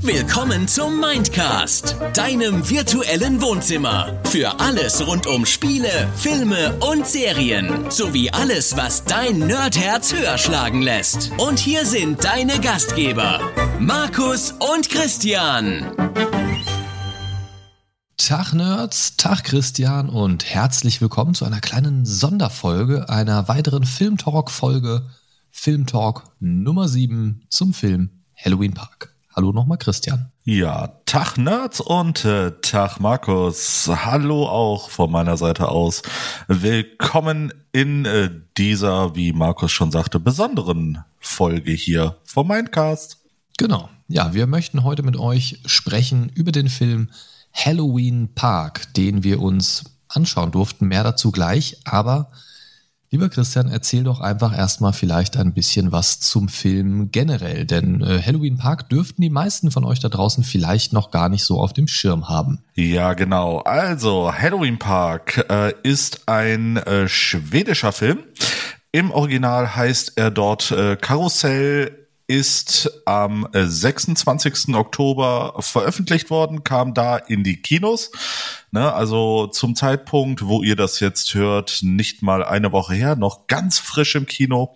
Willkommen zum Mindcast, deinem virtuellen Wohnzimmer. Für alles rund um Spiele, Filme und Serien. Sowie alles, was dein Nerdherz höher schlagen lässt. Und hier sind deine Gastgeber, Markus und Christian. Tag Nerds, Tag Christian und herzlich willkommen zu einer kleinen Sonderfolge, einer weiteren Filmtalk-Folge, Filmtalk Nummer 7 zum Film Halloween Park. Hallo nochmal, Christian. Ja, Tag Nerds und äh, Tag Markus. Hallo auch von meiner Seite aus. Willkommen in äh, dieser, wie Markus schon sagte, besonderen Folge hier vom Mindcast. Genau. Ja, wir möchten heute mit euch sprechen über den Film Halloween Park, den wir uns anschauen durften. Mehr dazu gleich, aber Lieber Christian, erzähl doch einfach erstmal vielleicht ein bisschen was zum Film generell, denn äh, Halloween Park dürften die meisten von euch da draußen vielleicht noch gar nicht so auf dem Schirm haben. Ja, genau. Also, Halloween Park äh, ist ein äh, schwedischer Film. Im Original heißt er dort äh, Karussell ist am 26. Äh, Oktober veröffentlicht worden, kam da in die Kinos. Ne, also zum Zeitpunkt, wo ihr das jetzt hört, nicht mal eine Woche her, noch ganz frisch im Kino.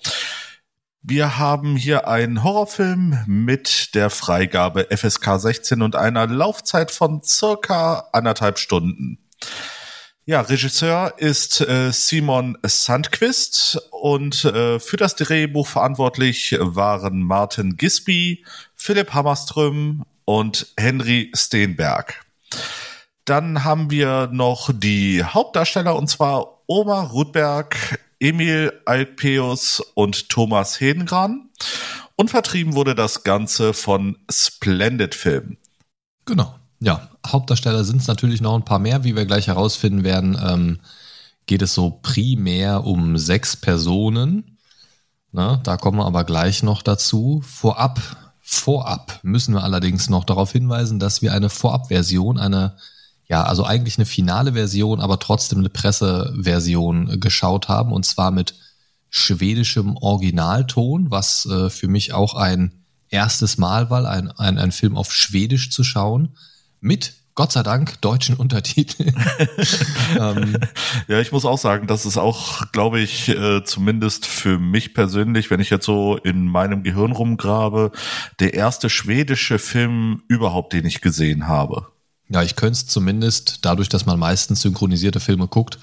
Wir haben hier einen Horrorfilm mit der Freigabe FSK 16 und einer Laufzeit von circa anderthalb Stunden. Ja, Regisseur ist äh, Simon Sandquist und äh, für das Drehbuch verantwortlich waren Martin Gisby, Philipp Hammerström und Henry Steenberg. Dann haben wir noch die Hauptdarsteller und zwar Oma Rudberg, Emil Alpeus und Thomas Hedengran. Und vertrieben wurde das Ganze von Splendid Film. Genau. Ja, Hauptdarsteller sind es natürlich noch ein paar mehr, wie wir gleich herausfinden werden. Ähm, geht es so primär um sechs Personen. Na, da kommen wir aber gleich noch dazu. Vorab, vorab müssen wir allerdings noch darauf hinweisen, dass wir eine Vorabversion, eine, ja, also eigentlich eine finale Version, aber trotzdem eine Presseversion geschaut haben und zwar mit schwedischem Originalton, was äh, für mich auch ein erstes Mal war, ein, ein, ein Film auf Schwedisch zu schauen mit Gott sei Dank deutschen Untertiteln. ähm, ja, ich muss auch sagen, das ist auch, glaube ich, äh, zumindest für mich persönlich, wenn ich jetzt so in meinem Gehirn rumgrabe, der erste schwedische Film überhaupt, den ich gesehen habe. Ja, ich könnte es zumindest, dadurch, dass man meistens synchronisierte Filme guckt,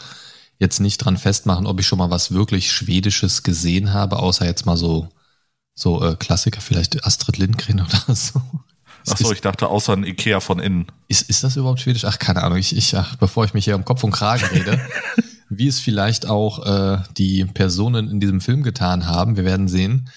jetzt nicht dran festmachen, ob ich schon mal was wirklich Schwedisches gesehen habe, außer jetzt mal so, so äh, Klassiker, vielleicht Astrid Lindgren oder so. Achso, ich dachte außer ein Ikea von innen. Ist, ist das überhaupt schwedisch? Ach, keine Ahnung. Ich, ich, ach, bevor ich mich hier um Kopf und Kragen rede, wie es vielleicht auch äh, die Personen in diesem Film getan haben, wir werden sehen.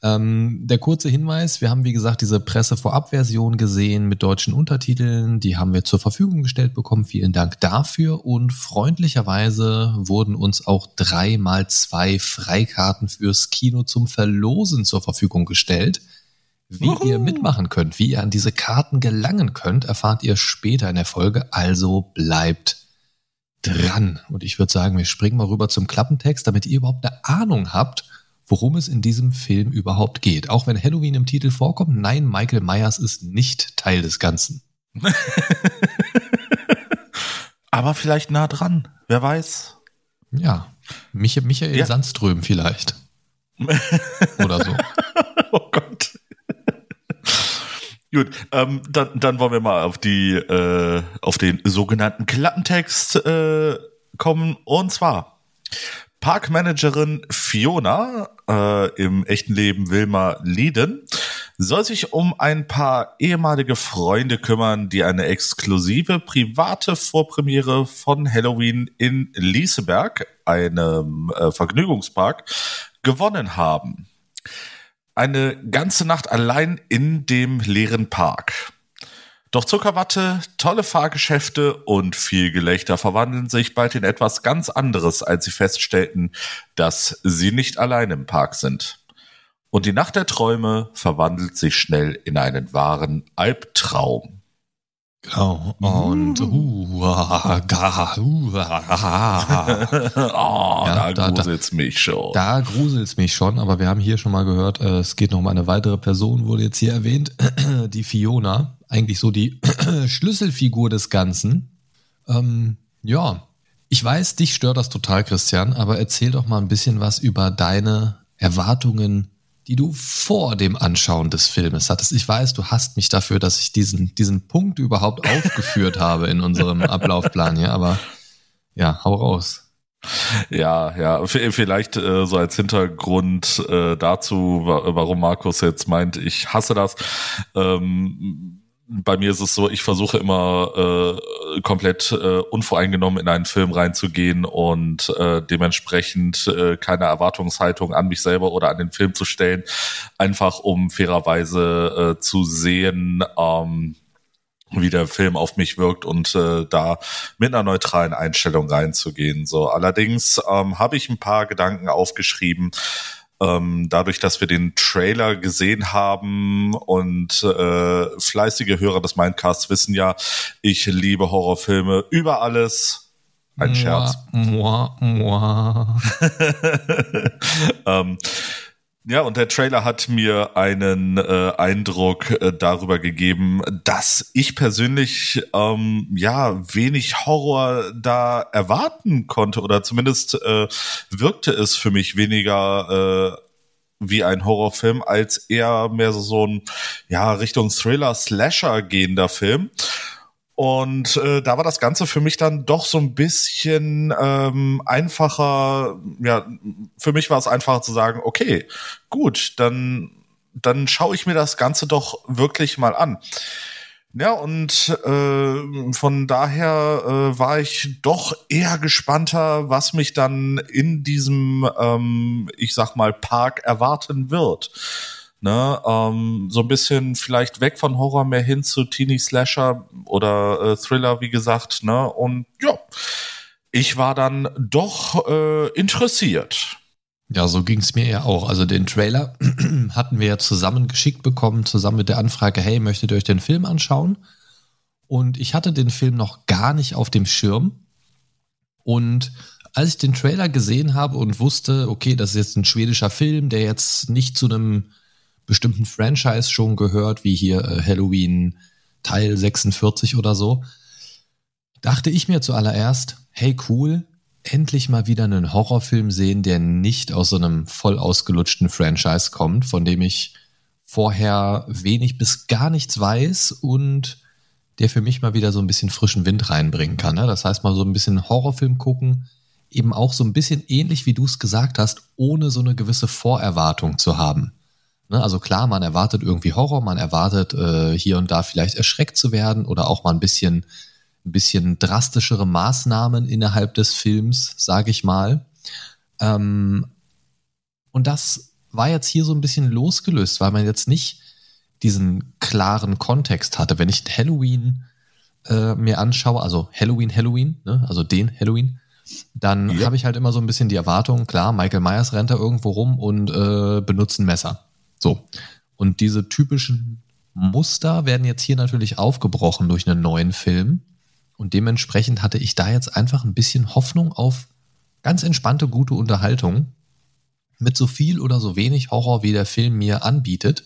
Ähm, der kurze Hinweis, wir haben wie gesagt diese Presse-Vorab-Version gesehen mit deutschen Untertiteln, die haben wir zur Verfügung gestellt bekommen. Vielen Dank dafür und freundlicherweise wurden uns auch drei mal zwei Freikarten fürs Kino zum Verlosen zur Verfügung gestellt. Wie Uhu. ihr mitmachen könnt, wie ihr an diese Karten gelangen könnt, erfahrt ihr später in der Folge. Also bleibt dran. Und ich würde sagen, wir springen mal rüber zum Klappentext, damit ihr überhaupt eine Ahnung habt, worum es in diesem Film überhaupt geht. Auch wenn Halloween im Titel vorkommt, nein, Michael Myers ist nicht Teil des Ganzen. Aber vielleicht nah dran, wer weiß. Ja, Mich Michael ja. Sandström vielleicht. Oder so. oh Gott. Gut, ähm, dann, dann wollen wir mal auf die, äh, auf den sogenannten Klappentext äh, kommen. Und zwar Parkmanagerin Fiona, äh, im echten Leben Wilma Lieden, soll sich um ein paar ehemalige Freunde kümmern, die eine exklusive private Vorpremiere von Halloween in Lieseberg, einem äh, Vergnügungspark, gewonnen haben eine ganze Nacht allein in dem leeren Park. Doch Zuckerwatte, tolle Fahrgeschäfte und viel Gelächter verwandeln sich bald in etwas ganz anderes, als sie feststellten, dass sie nicht allein im Park sind. Und die Nacht der Träume verwandelt sich schnell in einen wahren Albtraum. Genau. Und uh, ga, uh, oh, Ja, da da- gruselt's mich schon. Da gruselt's mich schon, aber wir haben hier schon mal gehört, äh, es geht noch um eine weitere Person, wurde jetzt hier erwähnt, die Fiona, eigentlich so die Schlüsselfigur des Ganzen. Ähm, ja, ich weiß, dich stört das total, Christian, aber erzähl doch mal ein bisschen was über deine Erwartungen, die du vor dem Anschauen des Filmes hattest. Ich weiß, du hast mich dafür, dass ich diesen, diesen Punkt überhaupt aufgeführt habe in unserem Ablaufplan hier, aber ja, hau raus. Ja, ja, vielleicht äh, so als Hintergrund äh, dazu, wa warum Markus jetzt meint, ich hasse das. Ähm, bei mir ist es so, ich versuche immer äh, komplett äh, unvoreingenommen in einen Film reinzugehen und äh, dementsprechend äh, keine Erwartungshaltung an mich selber oder an den Film zu stellen, einfach um fairerweise äh, zu sehen, ähm, wie der Film auf mich wirkt und äh, da mit einer neutralen Einstellung reinzugehen. So, allerdings ähm, habe ich ein paar Gedanken aufgeschrieben. Ähm, dadurch, dass wir den Trailer gesehen haben und äh, fleißige Hörer des Mindcasts wissen ja, ich liebe Horrorfilme über alles. Ein Scherz. Moi, moi. ähm, ja, und der Trailer hat mir einen äh, Eindruck äh, darüber gegeben, dass ich persönlich ähm, ja wenig Horror da erwarten konnte oder zumindest äh, wirkte es für mich weniger äh, wie ein Horrorfilm als eher mehr so, ein ja Richtung Thriller Slasher gehender Film. Und äh, da war das Ganze für mich dann doch so ein bisschen ähm, einfacher. Ja, für mich war es einfacher zu sagen, okay, gut, dann dann schaue ich mir das Ganze doch wirklich mal an. Ja, und äh, von daher äh, war ich doch eher gespannter, was mich dann in diesem, ähm, ich sag mal, Park erwarten wird. Ne, ähm, so ein bisschen vielleicht weg von Horror mehr hin zu Teenie Slasher oder äh, Thriller, wie gesagt, ne? Und ja, ich war dann doch äh, interessiert. Ja, so ging's mir ja auch. Also den Trailer hatten wir ja zusammen geschickt bekommen, zusammen mit der Anfrage, hey, möchtet ihr euch den Film anschauen? Und ich hatte den Film noch gar nicht auf dem Schirm. Und als ich den Trailer gesehen habe und wusste, okay, das ist jetzt ein schwedischer Film, der jetzt nicht zu einem bestimmten Franchise schon gehört, wie hier äh, Halloween Teil 46 oder so, dachte ich mir zuallererst, hey cool, endlich mal wieder einen Horrorfilm sehen, der nicht aus so einem voll ausgelutschten Franchise kommt, von dem ich vorher wenig bis gar nichts weiß und der für mich mal wieder so ein bisschen frischen Wind reinbringen kann. Ne? Das heißt mal so ein bisschen Horrorfilm gucken, eben auch so ein bisschen ähnlich wie du es gesagt hast, ohne so eine gewisse Vorerwartung zu haben. Ne? Also klar, man erwartet irgendwie Horror, man erwartet äh, hier und da vielleicht erschreckt zu werden oder auch mal ein bisschen ein bisschen drastischere Maßnahmen innerhalb des Films, sage ich mal. Ähm, und das war jetzt hier so ein bisschen losgelöst, weil man jetzt nicht diesen klaren Kontext hatte. Wenn ich Halloween äh, mir anschaue, also Halloween, Halloween, ne, also den Halloween, dann Ja. habe ich halt immer so ein bisschen die Erwartung, klar, Michael Myers rennt da irgendwo rum und äh, benutzt ein Messer. So. Und diese typischen Muster werden jetzt hier natürlich aufgebrochen durch einen neuen Film. Und dementsprechend hatte ich da jetzt einfach ein bisschen Hoffnung auf ganz entspannte, gute Unterhaltung mit so viel oder so wenig Horror, wie der Film mir anbietet.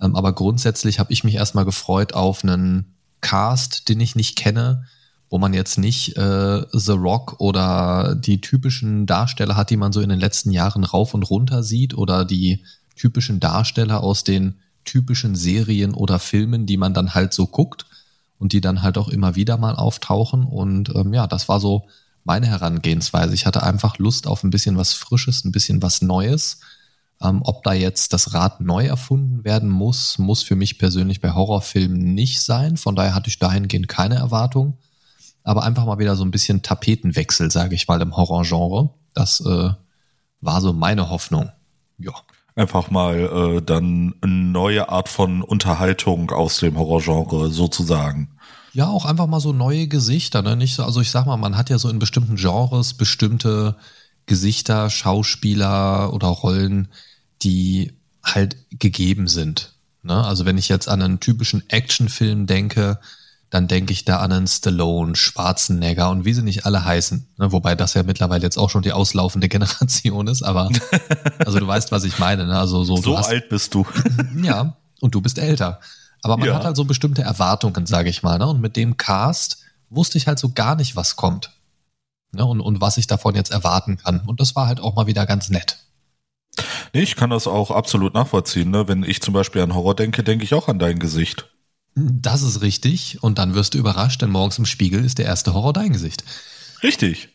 Ähm, aber grundsätzlich habe ich mich erstmal gefreut auf einen Cast, den ich nicht kenne, wo man jetzt nicht äh, The Rock oder die typischen Darsteller hat, die man so in den letzten Jahren rauf und runter sieht oder die typischen Darsteller aus den typischen Serien oder Filmen, die man dann halt so guckt und die dann halt auch immer wieder mal auftauchen. Und ähm, ja, das war so meine Herangehensweise. Ich hatte einfach Lust auf ein bisschen was Frisches, ein bisschen was Neues. Ähm, ob da jetzt das Rad neu erfunden werden muss, muss für mich persönlich bei Horrorfilmen nicht sein. Von daher hatte ich dahingehend keine Erwartung. Aber einfach mal wieder so ein bisschen Tapetenwechsel, sage ich mal, im Horrorgenre. Das äh, war so meine Hoffnung. Ja. Einfach mal äh, dann eine neue Art von Unterhaltung aus dem Horrorgenre sozusagen. Ja, auch einfach mal so neue Gesichter, ne? Nicht so, also ich sag mal, man hat ja so in bestimmten Genres bestimmte Gesichter, Schauspieler oder Rollen, die halt gegeben sind. Ne? Also wenn ich jetzt an einen typischen Actionfilm denke, dann denke ich da an einen Stallone, Schwarzenegger und wie sie nicht alle heißen. Ne? Wobei das ja mittlerweile jetzt auch schon die auslaufende Generation ist, aber also du weißt, was ich meine. Ne? Also so, so alt bist du. ja, und du bist älter. Aber man Ja. hat halt so bestimmte Erwartungen, sage ich mal. Ne? Und mit dem Cast wusste ich halt so gar nicht, was kommt. Ne? Und, und was ich davon jetzt erwarten kann. Und das war halt auch mal wieder ganz nett. Nee, ich kann das auch absolut nachvollziehen. Ne? Wenn ich zum Beispiel an Horror denke, denke ich auch an dein Gesicht. Das ist richtig. Und dann wirst du überrascht, denn morgens im Spiegel ist der erste Horror dein Gesicht. Richtig.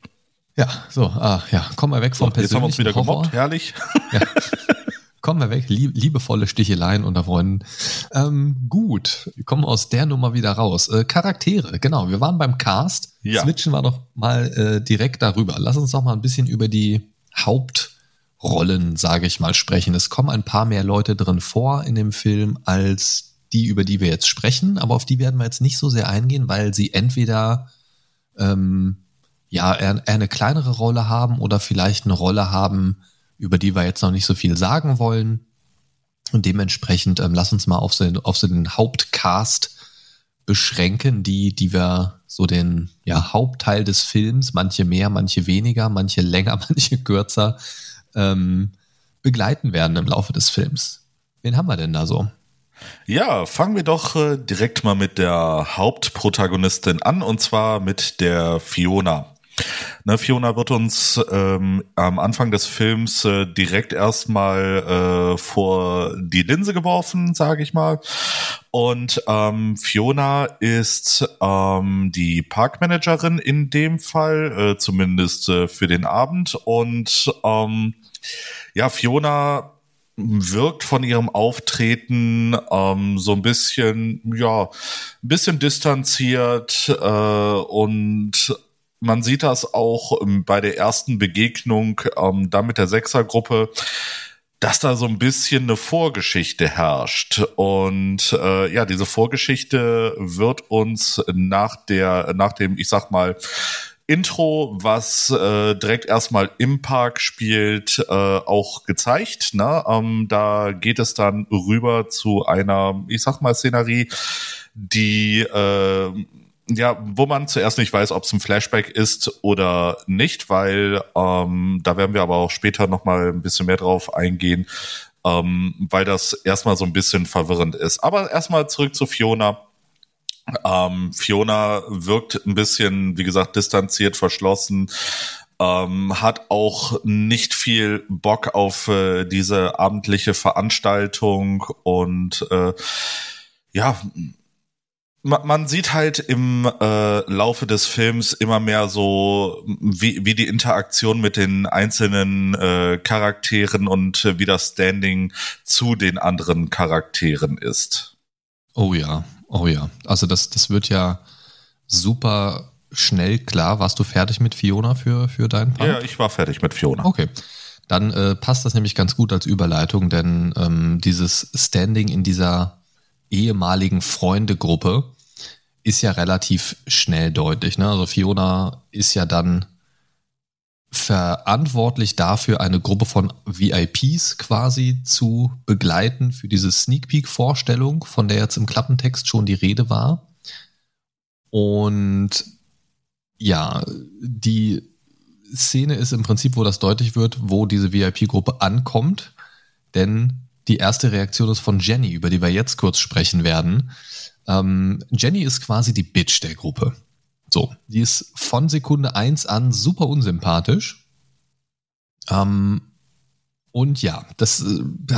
Ja, so, ah, ja, komm mal weg vom Jetzt haben wir uns wieder persönlichen Horror. gemobbt. Herrlich. Kommen wir weg, lieb, liebevolle Sticheleien unter Freunden. Ähm, gut, wir kommen aus der Nummer wieder raus. Äh, Charaktere, genau, wir waren beim Cast. Ja. Switchen wir doch mal äh, direkt darüber. Lass uns doch mal ein bisschen über die Hauptrollen, sage ich mal, sprechen. Es kommen ein paar mehr Leute drin vor in dem Film als die, über die wir jetzt sprechen, aber auf die werden wir jetzt nicht so sehr eingehen, weil sie entweder ähm, ja eher, eher eine kleinere Rolle haben oder vielleicht eine Rolle haben, über die wir jetzt noch nicht so viel sagen wollen. Und dementsprechend ähm, lass uns mal auf so, den, auf so den Hauptcast beschränken, die, die wir so den ja, Hauptteil des Films, manche mehr, manche weniger, manche länger, manche kürzer, ähm, begleiten werden im Laufe des Films. Wen haben wir denn da so? Ja, fangen wir doch äh, direkt mal mit der Hauptprotagonistin an und zwar mit der Fiona. Ne, Fiona wird uns ähm, am Anfang des Films äh, direkt erstmal äh, vor die Linse geworfen, sage ich mal. Und ähm, Fiona ist ähm, die Parkmanagerin in dem Fall, äh, zumindest äh, für den Abend. Und ähm, ja, Fiona wirkt von ihrem Auftreten ähm, so ein bisschen, ja, ein bisschen distanziert äh, und man sieht das auch bei der ersten Begegnung ähm, da mit der Sechsergruppe, dass da so ein bisschen eine Vorgeschichte herrscht. Und äh, ja, diese Vorgeschichte wird uns nach der, nach dem, ich sag mal, Intro, was äh, direkt erstmal im Park spielt, äh, auch gezeigt. Ne? Ähm, da geht es dann rüber zu einer, ich sag mal, Szenerie, die äh, ja, wo man zuerst nicht weiß, ob es ein Flashback ist oder nicht, weil ähm, da werden wir aber auch später noch mal ein bisschen mehr drauf eingehen, ähm, weil das erstmal so ein bisschen verwirrend ist. Aber erstmal zurück zu Fiona. Ähm, Fiona wirkt ein bisschen, wie gesagt, distanziert, verschlossen, ähm, hat auch nicht viel Bock auf äh, diese abendliche Veranstaltung und äh, ja, man, sieht halt im äh, Laufe des Films immer mehr so, wie, wie die Interaktion mit den einzelnen äh, Charakteren und äh, wie das Standing zu den anderen Charakteren ist. Oh ja, oh ja. Also das, das wird ja super schnell klar. Warst du fertig mit Fiona für, für deinen Part? Ja, ich war fertig mit Fiona. Okay. Dann äh, passt das nämlich ganz gut als Überleitung, denn ähm, dieses Standing in dieser ehemaligen Freundegruppe ist ja relativ schnell deutlich. Ne? Also Fiona ist ja dann verantwortlich dafür, eine Gruppe von VIPs quasi zu begleiten für diese Sneak Peek Vorstellung, von der jetzt im Klappentext schon die Rede war. Und ja, die Szene ist im Prinzip, wo das deutlich wird, wo diese VIP-Gruppe ankommt. Denn die erste Reaktion ist von Jenny, über die wir jetzt kurz sprechen werden. Ähm, Jenny ist quasi die Bitch der Gruppe. So, die ist von Sekunde eins an super unsympathisch. Ähm, und ja, das, äh,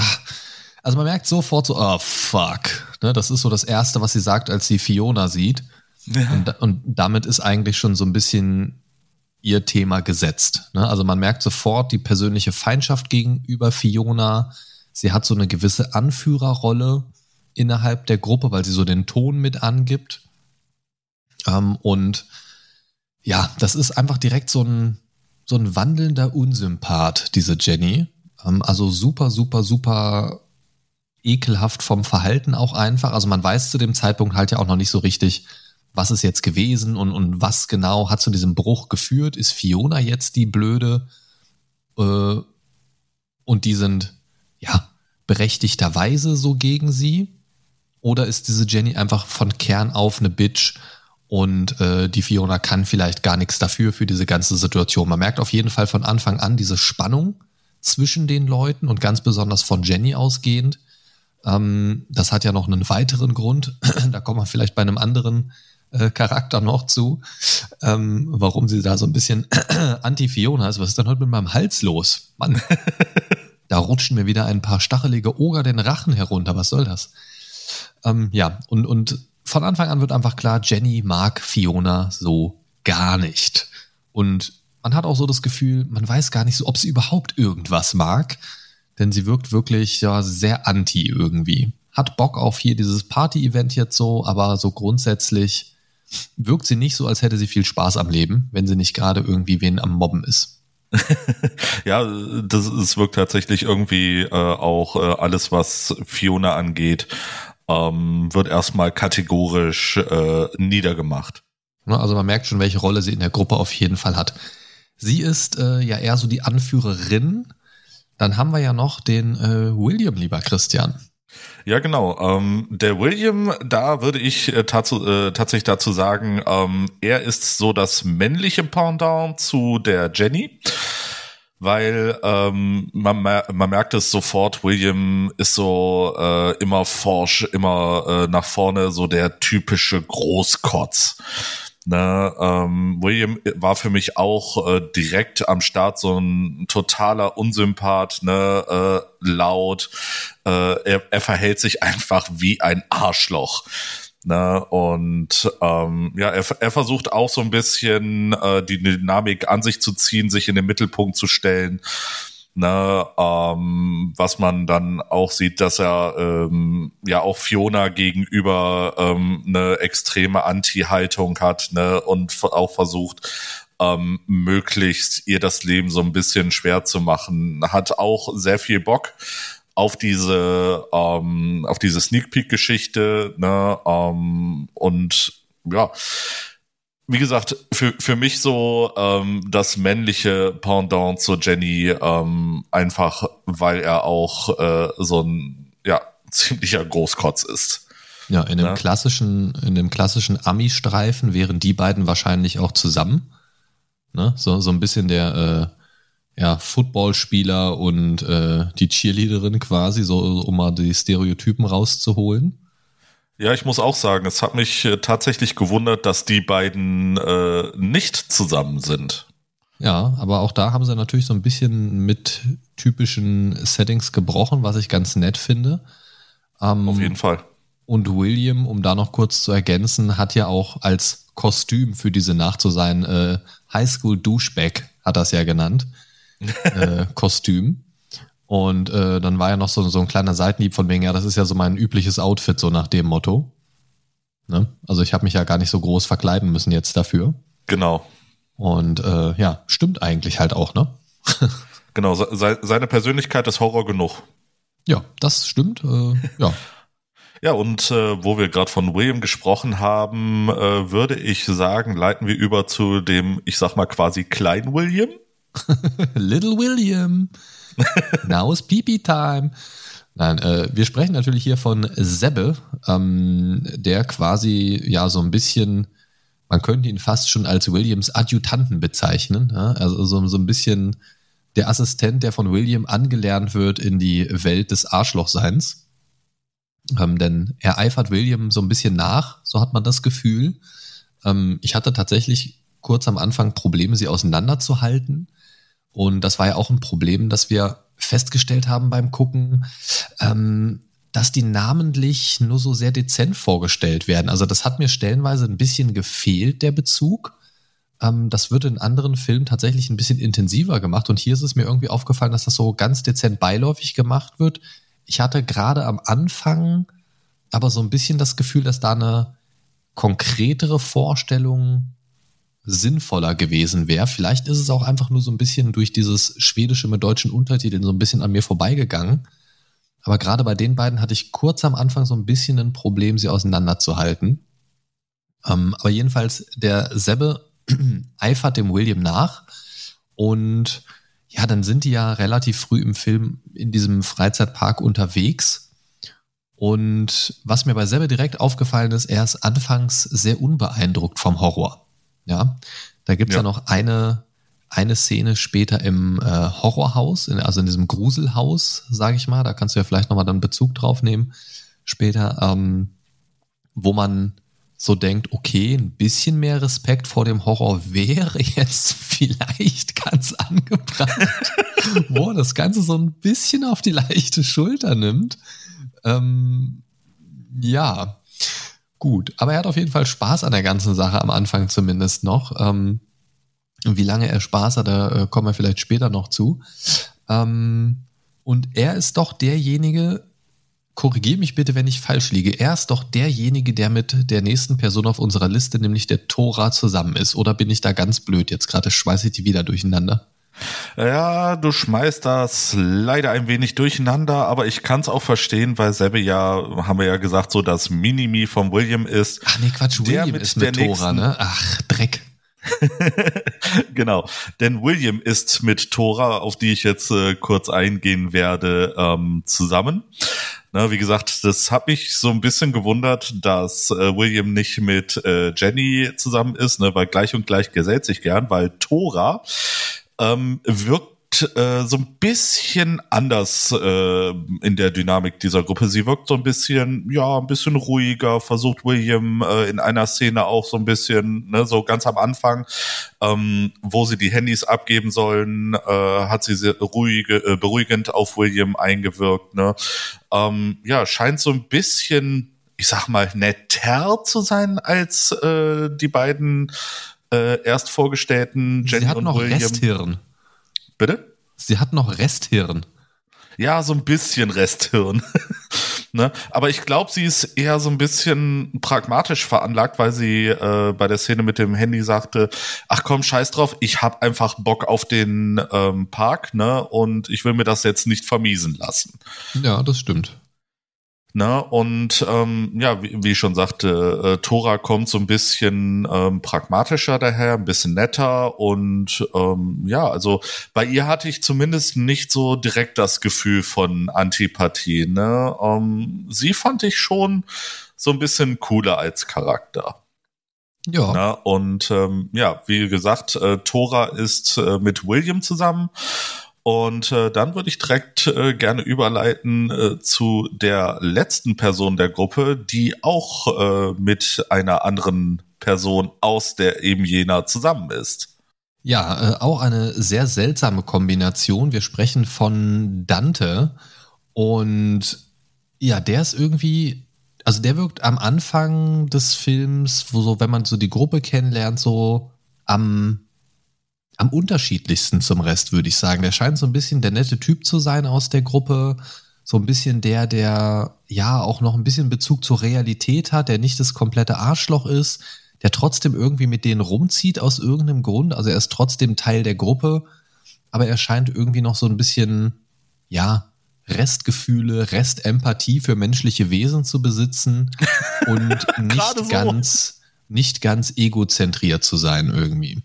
also man merkt sofort so, oh fuck. Ne, das ist so das Erste, was sie sagt, als sie Fiona sieht. Ja. Und, und damit ist eigentlich schon so ein bisschen ihr Thema gesetzt. Ne? Also man merkt sofort die persönliche Feindschaft gegenüber Fiona. Sie hat so eine gewisse Anführerrolle innerhalb der Gruppe, weil sie so den Ton mit angibt. Ähm, und ja, das ist einfach direkt so ein, so ein wandelnder Unsympath, diese Jenny. Ähm, also super, super, super ekelhaft vom Verhalten auch einfach. Also man weiß zu dem Zeitpunkt halt ja auch noch nicht so richtig, was ist jetzt gewesen und, und was genau hat zu diesem Bruch geführt? Ist Fiona jetzt die Blöde? Äh, und die sind, ja, berechtigterweise so gegen sie. Oder ist diese Jenny einfach von Kern auf eine Bitch und äh, die Fiona kann vielleicht gar nichts dafür für diese ganze Situation. Man merkt auf jeden Fall von Anfang an diese Spannung zwischen den Leuten und ganz besonders von Jenny ausgehend. Ähm, das hat ja noch einen weiteren Grund. da kommen wir vielleicht bei einem anderen äh, Charakter noch zu, ähm, warum sie da so ein bisschen anti-Fiona ist. Was ist denn heute mit meinem Hals los? Mann, da rutschen mir wieder ein paar stachelige Oger den Rachen herunter. Was soll das? Ähm, ja, und, und von Anfang an wird einfach klar, Jenny mag Fiona so gar nicht. Und man hat auch so das Gefühl, man weiß gar nicht so, ob sie überhaupt irgendwas mag, denn sie wirkt wirklich ja sehr anti irgendwie. Hat Bock auf hier dieses Party-Event jetzt so, aber so grundsätzlich wirkt sie nicht so, als hätte sie viel Spaß am Leben, wenn sie nicht gerade irgendwie wen am Mobben ist. ja, das, es wirkt tatsächlich irgendwie äh, auch äh, alles, was Fiona angeht, ähm, wird erstmal kategorisch äh, niedergemacht. Also man merkt schon, welche Rolle sie in der Gruppe auf jeden Fall hat. Sie ist äh, ja eher so die Anführerin. Dann haben wir ja noch den äh, William, lieber Christian. Ja, genau. Ähm, der William, da würde ich äh, tats äh, tatsächlich dazu sagen, ähm, er ist so das männliche Pendant zu der Jenny weil ähm, man, man merkt es sofort, William ist so äh, immer forsch, immer äh, nach vorne, so der typische Großkotz. Ne, ähm, William war für mich auch äh, direkt am Start so ein totaler Unsympath, ne, äh, laut. Äh, er, er verhält sich einfach wie ein Arschloch. Ne? Und ähm, ja, er, er versucht auch so ein bisschen äh, die Dynamik an sich zu ziehen, sich in den Mittelpunkt zu stellen. Ne, ähm, was man dann auch sieht, dass er ähm, ja auch Fiona gegenüber ähm, eine extreme Anti-Haltung hat ne, und auch versucht, ähm, möglichst ihr das Leben so ein bisschen schwer zu machen. Hat auch sehr viel Bock auf diese ähm, auf diese Sneak Peek Geschichte ne ähm, und ja. Wie gesagt für für mich so ähm, das männliche Pendant zu Jenny ähm, einfach weil er auch äh, so ein ja ziemlicher Großkotz ist. Ja in dem ja. klassischen in dem klassischen Ami Streifen wären die beiden wahrscheinlich auch zusammen. Ne? So so ein bisschen der äh, ja, Footballspieler und äh, die Cheerleaderin quasi, so um mal die Stereotypen rauszuholen. Ja, ich muss auch sagen, es hat mich äh, tatsächlich gewundert, dass die beiden äh, nicht zusammen sind. Ja, aber auch da haben sie natürlich so ein bisschen mit typischen Settings gebrochen, was ich ganz nett finde. Ähm, Auf jeden Fall. Und William, um da noch kurz zu ergänzen, hat ja auch als Kostüm für diese Nacht so sein äh, Highschool Douchebag, hat das ja genannt äh, Kostüm. Und äh, dann war ja noch so, so ein kleiner Seitenhieb von wegen, ja, das ist ja so mein übliches Outfit, so nach dem Motto. Ne? Also ich habe mich ja gar nicht so groß verkleiden müssen jetzt dafür. Genau. Und äh, ja, stimmt eigentlich halt auch, ne? genau, se seine Persönlichkeit ist Horror genug. Ja, das stimmt. Äh, ja. Ja, und äh, wo wir gerade von William gesprochen haben, äh, würde ich sagen, leiten wir über zu dem, ich sag mal quasi kleinen William. Little William. Now is Pipi Time. Nein, äh, wir sprechen natürlich hier von Sebbe, ähm, der quasi ja so ein bisschen, man könnte ihn fast schon als Williams Adjutanten bezeichnen. Ja? Also so, so ein bisschen der Assistent, der von William angelernt wird in die Welt des Arschlochseins. Ähm, denn er eifert William so ein bisschen nach, so hat man das Gefühl. Ähm, ich hatte tatsächlich kurz am Anfang Probleme, sie auseinanderzuhalten. Und das war ja auch ein Problem, das wir festgestellt haben beim Gucken, ähm, dass die namentlich nur so sehr dezent vorgestellt werden. Also das hat mir stellenweise ein bisschen gefehlt, der Bezug. Ähm, das wird in anderen Filmen tatsächlich ein bisschen intensiver gemacht. Und hier ist es mir irgendwie aufgefallen, dass das so ganz dezent beiläufig gemacht wird. Ich hatte gerade am Anfang aber so ein bisschen das Gefühl, dass da eine konkretere Vorstellung sinnvoller gewesen wäre. Vielleicht ist es auch einfach nur so ein bisschen durch dieses Schwedische mit deutschen Untertiteln so ein bisschen an mir vorbeigegangen. Aber gerade bei den beiden hatte ich kurz am Anfang so ein bisschen ein Problem, sie auseinanderzuhalten. Ähm, aber jedenfalls, der Sebbe eifert dem William nach und ja, dann sind die ja relativ früh im Film in diesem Freizeitpark unterwegs Und was mir bei Sebbe direkt aufgefallen ist, er ist anfangs sehr unbeeindruckt vom Horror. Ja, da gibt's ja. ja noch eine, eine Szene später im äh, Horrorhaus, in, also in diesem Gruselhaus, sage ich mal. Da kannst du ja vielleicht nochmal dann Bezug drauf nehmen später, ähm, wo man so denkt, okay, ein bisschen mehr Respekt vor dem Horror wäre jetzt vielleicht ganz angebracht, wo das Ganze so ein bisschen auf die leichte Schulter nimmt. Ähm, ja, gut. Aber er hat auf jeden Fall Spaß an der ganzen Sache, am Anfang zumindest noch. Ähm, wie lange er Spaß hat, da äh, kommen wir vielleicht später noch zu. Ähm, und er ist doch derjenige, korrigiere mich bitte, wenn ich falsch liege. Er ist doch derjenige, der mit der nächsten Person auf unserer Liste, nämlich der Tora, zusammen ist. Oder bin ich da ganz blöd? Jetzt gerade schmeiße ich die wieder durcheinander. Ja, du schmeißt das leider ein wenig durcheinander, aber ich kann es auch verstehen, weil selbe ja, haben wir ja gesagt, so das Minimi von William ist. Ach nee, Quatsch, William mit ist mit Tora, nächsten, ne? Ach, Dreck. genau, denn William ist mit Tora, auf die ich jetzt äh, kurz eingehen werde, ähm, zusammen. Na, wie gesagt, das hat mich so ein bisschen gewundert, dass äh, William nicht mit äh, Jenny zusammen ist, ne, weil gleich und gleich gesellt sich gern, weil Tora ähm, wirkt äh, so ein bisschen anders äh, in der Dynamik dieser Gruppe. Sie wirkt so ein bisschen, ja, ein bisschen ruhiger, versucht William äh, in einer Szene auch so ein bisschen, ne, so ganz am Anfang, ähm, wo sie die Handys abgeben sollen, äh, hat sie sehr ruhige, äh, beruhigend auf William eingewirkt. Ne? Ähm, ja, scheint so ein bisschen, ich sag mal, netter zu sein als äh, die beiden äh, erst vorgestellten Jenny Sie hat noch William. Resthirn. Bitte? Sie hat noch Resthirn. Ja, so ein bisschen Resthirn. ne? Aber ich glaube, sie ist eher so ein bisschen pragmatisch veranlagt, weil sie äh, bei der Szene mit dem Handy sagte, ach komm, scheiß drauf, ich hab einfach Bock auf den ähm, Park, ne? Und ich will mir das jetzt nicht vermiesen lassen. Ja, das stimmt. Ne? Und ähm, ja, wie, wie ich schon sagte, äh, Tora kommt so ein bisschen ähm, pragmatischer daher, ein bisschen netter und ähm, ja, also bei ihr hatte ich zumindest nicht so direkt das Gefühl von Antipathie. Ne? Ähm, sie fand ich schon so ein bisschen cooler als Charakter. Ja. Na, und ähm, ja, wie gesagt, äh, Tora ist äh, mit William zusammen und äh, dann würde ich direkt äh, gerne überleiten äh, zu der letzten Person der Gruppe, die auch äh, mit einer anderen Person aus der eben jener zusammen ist. Ja, äh, auch eine sehr seltsame Kombination. Wir sprechen von Dante und ja, der ist irgendwie, also der wirkt am Anfang des Films, wo so, wenn man so die Gruppe kennenlernt, so am am unterschiedlichsten zum Rest, würde ich sagen. Der scheint so ein bisschen der nette Typ zu sein aus der Gruppe. So ein bisschen der, der ja auch noch ein bisschen Bezug zur Realität hat, der nicht das komplette Arschloch ist, der trotzdem irgendwie mit denen rumzieht aus irgendeinem Grund. Also er ist trotzdem Teil der Gruppe, aber er scheint irgendwie noch so ein bisschen, ja, Restgefühle, Restempathie für menschliche Wesen zu besitzen und nicht so. ganz, nicht ganz egozentriert zu sein irgendwie.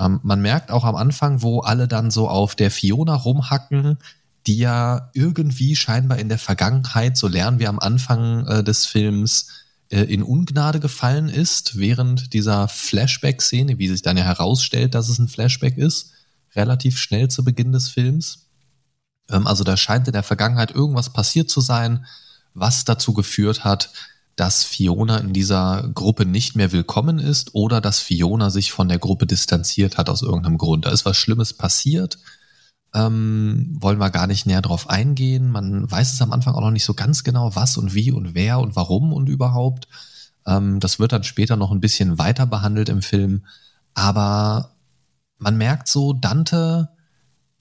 Ähm, man merkt auch am Anfang, wo alle dann so auf der Fiona rumhacken, die ja irgendwie scheinbar in der Vergangenheit, so lernen wir am Anfang äh, des Films, äh, in Ungnade gefallen ist, während dieser Flashback-Szene, wie sich dann ja herausstellt, dass es ein Flashback ist, relativ schnell zu Beginn des Films. Ähm, also da scheint in der Vergangenheit irgendwas passiert zu sein, was dazu geführt hat, dass Fiona in dieser Gruppe nicht mehr willkommen ist oder dass Fiona sich von der Gruppe distanziert hat aus irgendeinem Grund. Da ist was Schlimmes passiert. Ähm, wollen wir gar nicht näher drauf eingehen. Man weiß es am Anfang auch noch nicht so ganz genau, was und wie und wer und warum und überhaupt. Ähm, das wird dann später noch ein bisschen weiter behandelt im Film. Aber man merkt so, Dante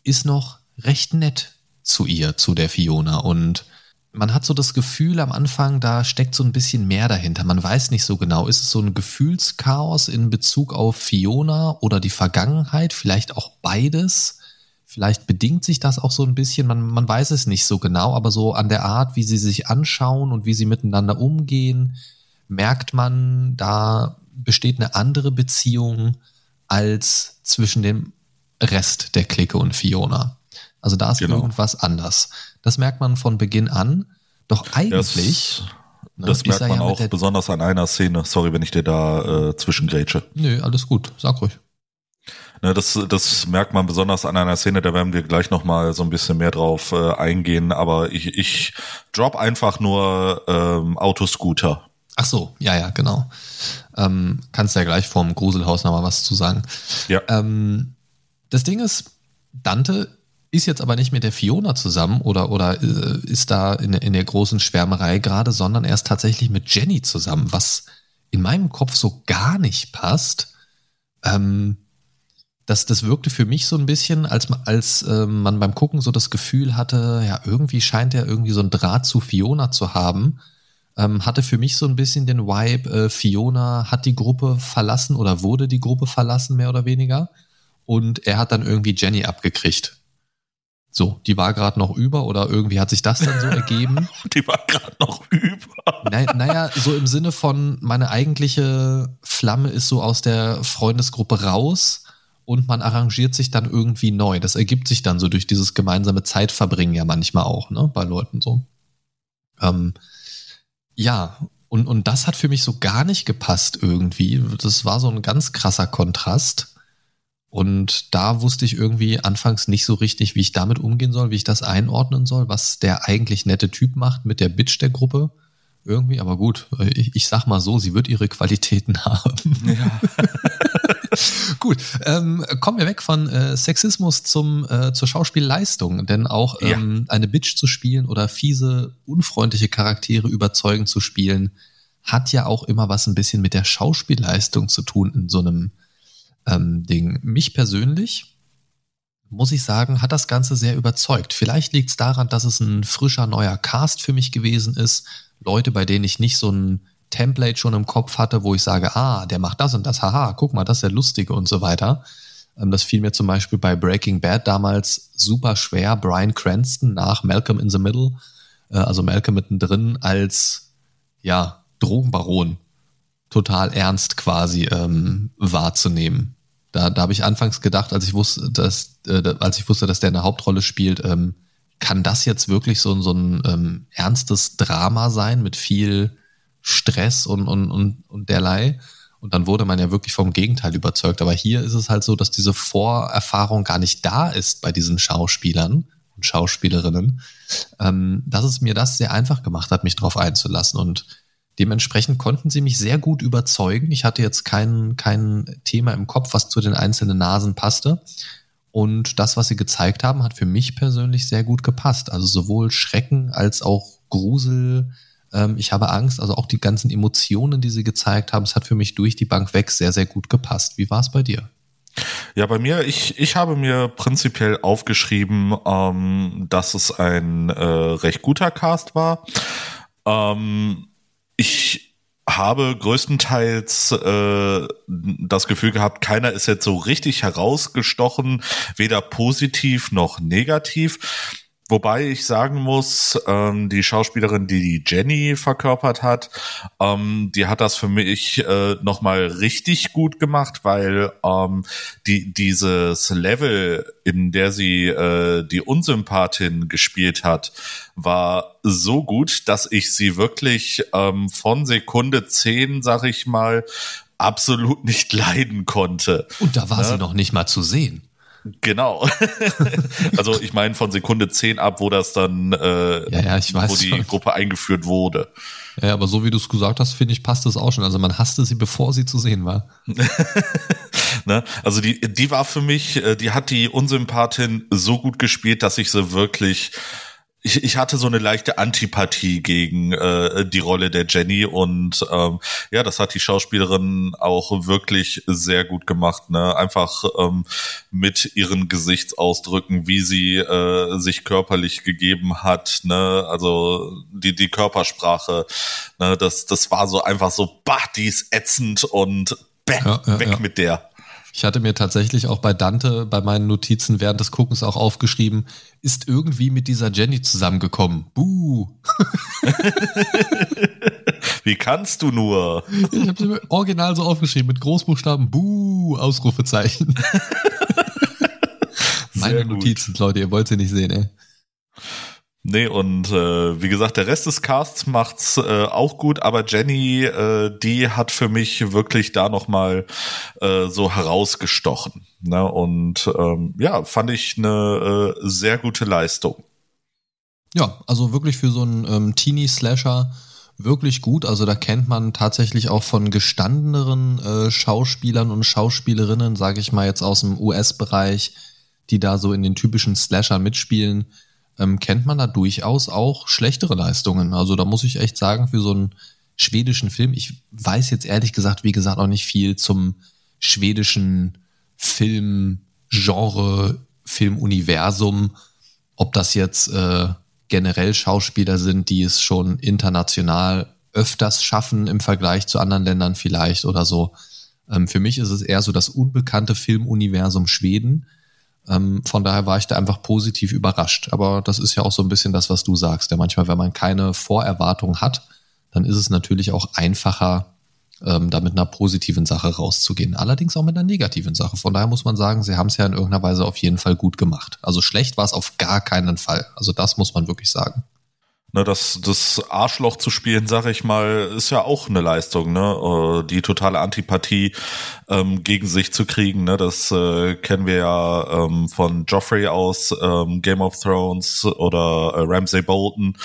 ist noch recht nett zu ihr, zu der Fiona und man hat so das Gefühl am Anfang, da steckt so ein bisschen mehr dahinter. Man weiß nicht so genau. Ist es so ein Gefühlschaos in Bezug auf Fiona oder die Vergangenheit? Vielleicht auch beides. Vielleicht bedingt sich das auch so ein bisschen. Man, man weiß es nicht so genau, aber so an der Art, wie sie sich anschauen und wie sie miteinander umgehen, merkt man, da besteht eine andere Beziehung als zwischen dem Rest der Clique und Fiona. Also da ist genau. irgendwas anders. Das merkt man von Beginn an. Doch eigentlich. Das, ne, das merkt man ja auch besonders an einer Szene. Sorry, wenn ich dir da äh, zwischengrätsche. Nö, alles gut. Sag ruhig. Ne, das, das merkt man besonders an einer Szene, da werden wir gleich nochmal so ein bisschen mehr drauf äh, eingehen, aber ich, ich drop einfach nur ähm, Autoscooter. Ach so, ja, ja, genau. Ähm, kannst ja gleich vom Gruselhaus nochmal was zu sagen. Ja. Ähm, das Ding ist, Dante ist jetzt aber nicht mit der Fiona zusammen oder, oder äh, ist da in, in der großen Schwärmerei gerade, sondern er ist tatsächlich mit Jenny zusammen, was in meinem Kopf so gar nicht passt. Ähm, das, das wirkte für mich so ein bisschen, als, als äh, man beim Gucken so das Gefühl hatte, ja, irgendwie scheint er irgendwie so ein Draht zu Fiona zu haben. Ähm, hatte für mich so ein bisschen den Vibe, äh, Fiona hat die Gruppe verlassen oder wurde die Gruppe verlassen, mehr oder weniger. Und er hat dann irgendwie Jenny abgekriegt. So, die war gerade noch über oder irgendwie hat sich das dann so ergeben. die war gerade noch über. Na, naja, so im Sinne von, meine eigentliche Flamme ist so aus der Freundesgruppe raus und man arrangiert sich dann irgendwie neu. Das ergibt sich dann so durch dieses gemeinsame Zeitverbringen ja manchmal auch, ne, bei Leuten so. Ähm, ja, und, und das hat für mich so gar nicht gepasst irgendwie. Das war so ein ganz krasser Kontrast. Und da wusste ich irgendwie anfangs nicht so richtig, wie ich damit umgehen soll, wie ich das einordnen soll, was der eigentlich nette Typ macht mit der Bitch der Gruppe. Irgendwie, aber gut, ich, ich sag mal so, sie wird ihre Qualitäten haben. Ja. Gut, ähm, kommen wir weg von äh, Sexismus zum, äh, zur Schauspielleistung, denn auch ähm, ja. eine Bitch zu spielen oder fiese, unfreundliche Charaktere überzeugend zu spielen, hat ja auch immer was ein bisschen mit der Schauspielleistung zu tun in so einem ähm, Ding. Mich persönlich, muss ich sagen, hat das Ganze sehr überzeugt. Vielleicht liegt es daran, dass es ein frischer neuer Cast für mich gewesen ist. Leute, bei denen ich nicht so ein Template schon im Kopf hatte, wo ich sage, ah, der macht das und das, haha, guck mal, das ist ja lustig und so weiter. Ähm, das fiel mir zum Beispiel bei Breaking Bad damals super schwer, Brian Cranston nach Malcolm in the Middle, äh, also Malcolm mittendrin, als ja, Drogenbaron total ernst quasi ähm, wahrzunehmen. Da, da habe ich anfangs gedacht, als ich wusste, dass, äh, als ich wusste, dass der eine Hauptrolle spielt, ähm, kann das jetzt wirklich so, so ein ähm, ernstes Drama sein mit viel Stress und, und, und, und derlei. Und dann wurde man ja wirklich vom Gegenteil überzeugt. Aber hier ist es halt so, dass diese Vorerfahrung gar nicht da ist bei diesen Schauspielern und Schauspielerinnen, ähm, dass es mir das sehr einfach gemacht hat, mich darauf einzulassen. Und dementsprechend konnten sie mich sehr gut überzeugen. Ich hatte jetzt kein, kein Thema im Kopf, was zu den einzelnen Nasen passte. Und das, was sie gezeigt haben, hat für mich persönlich sehr gut gepasst. Also sowohl Schrecken als auch Grusel, ähm, ich habe Angst, also auch die ganzen Emotionen, die sie gezeigt haben, es hat für mich durch die Bank weg sehr, sehr gut gepasst. Wie war es bei dir? Ja, bei mir, ich, ich habe mir prinzipiell aufgeschrieben, ähm, dass es ein äh, recht guter Cast war. Ähm, ich habe größtenteils äh, das Gefühl gehabt, keiner ist jetzt so richtig herausgestochen, weder positiv noch negativ. Wobei ich sagen muss, ähm, die Schauspielerin, die die Jenny verkörpert hat, ähm, die hat das für mich äh, nochmal richtig gut gemacht, weil ähm, die dieses Level, in der sie äh, die Unsympathin gespielt hat, war so gut, dass ich sie wirklich ähm, von Sekunde zehn, sag ich mal, absolut nicht leiden konnte. Und da war ne? sie noch nicht mal zu sehen. Genau. also ich meine von Sekunde 10 ab, wo das dann, äh, ja, ja, ich weiß wo die schon. Gruppe eingeführt wurde. Ja, aber so wie du es gesagt hast, finde ich, passt das auch schon. Also man hasste sie, bevor sie zu sehen war. ne? Also die, die war für mich, äh, die hat die Unsympathin so gut gespielt, dass ich sie wirklich ich, ich hatte so eine leichte Antipathie gegen äh, die Rolle der Jenny und ähm, ja, das hat die Schauspielerin auch wirklich sehr gut gemacht. Ne? Einfach ähm, mit ihren Gesichtsausdrücken, wie sie äh, sich körperlich gegeben hat. Ne? Also die die Körpersprache. Ne? Das das war so einfach so, bah, die ist ätzend und bäh, ja, ja, weg ja. mit der. Ich hatte mir tatsächlich auch bei Dante bei meinen Notizen während des Guckens auch aufgeschrieben, ist irgendwie mit dieser Jenny zusammengekommen. Buh. Wie kannst du nur? Ich habe mir original so aufgeschrieben mit Großbuchstaben Buh, Ausrufezeichen. Meine Notizen, Leute, ihr wollt sie nicht sehen, ey. Nee, und äh, wie gesagt, der Rest des Casts macht's äh, auch gut, aber Jenny, äh, die hat für mich wirklich da nochmal äh, so herausgestochen. Ne? Und ähm, ja, fand ich eine äh, sehr gute Leistung. Ja, also wirklich für so einen ähm, Teenie-Slasher wirklich gut. Also da kennt man tatsächlich auch von gestandeneren äh, Schauspielern und Schauspielerinnen, sage ich mal jetzt aus dem US-Bereich, die da so in den typischen Slasher mitspielen, ähm, kennt man da durchaus auch schlechtere Leistungen. Also da muss ich echt sagen, für so einen schwedischen Film, ich weiß jetzt ehrlich gesagt, wie gesagt, auch nicht viel zum schwedischen Filmgenre, Filmuniversum, ob das jetzt äh, generell Schauspieler sind, die es schon international öfters schaffen im Vergleich zu anderen Ländern vielleicht oder so. Ähm, für mich ist es eher so das unbekannte Filmuniversum Schweden. Ähm, von daher war ich da einfach positiv überrascht. Aber das ist ja auch so ein bisschen das, was du sagst. Ja, manchmal, wenn man keine Vorerwartung hat, dann ist es natürlich auch einfacher, ähm, da mit einer positiven Sache rauszugehen. Allerdings auch mit einer negativen Sache. Von daher muss man sagen, sie haben es ja in irgendeiner Weise auf jeden Fall gut gemacht. Also schlecht war es auf gar keinen Fall. Also das muss man wirklich sagen. Ne, das, das Arschloch zu spielen, sag ich mal, ist ja auch eine Leistung, ne? Äh, die totale Antipathie ähm, gegen sich zu kriegen, ne? Das äh, kennen wir ja ähm, von Joffrey aus ähm, Game of Thrones oder äh, Ramsay Bolton.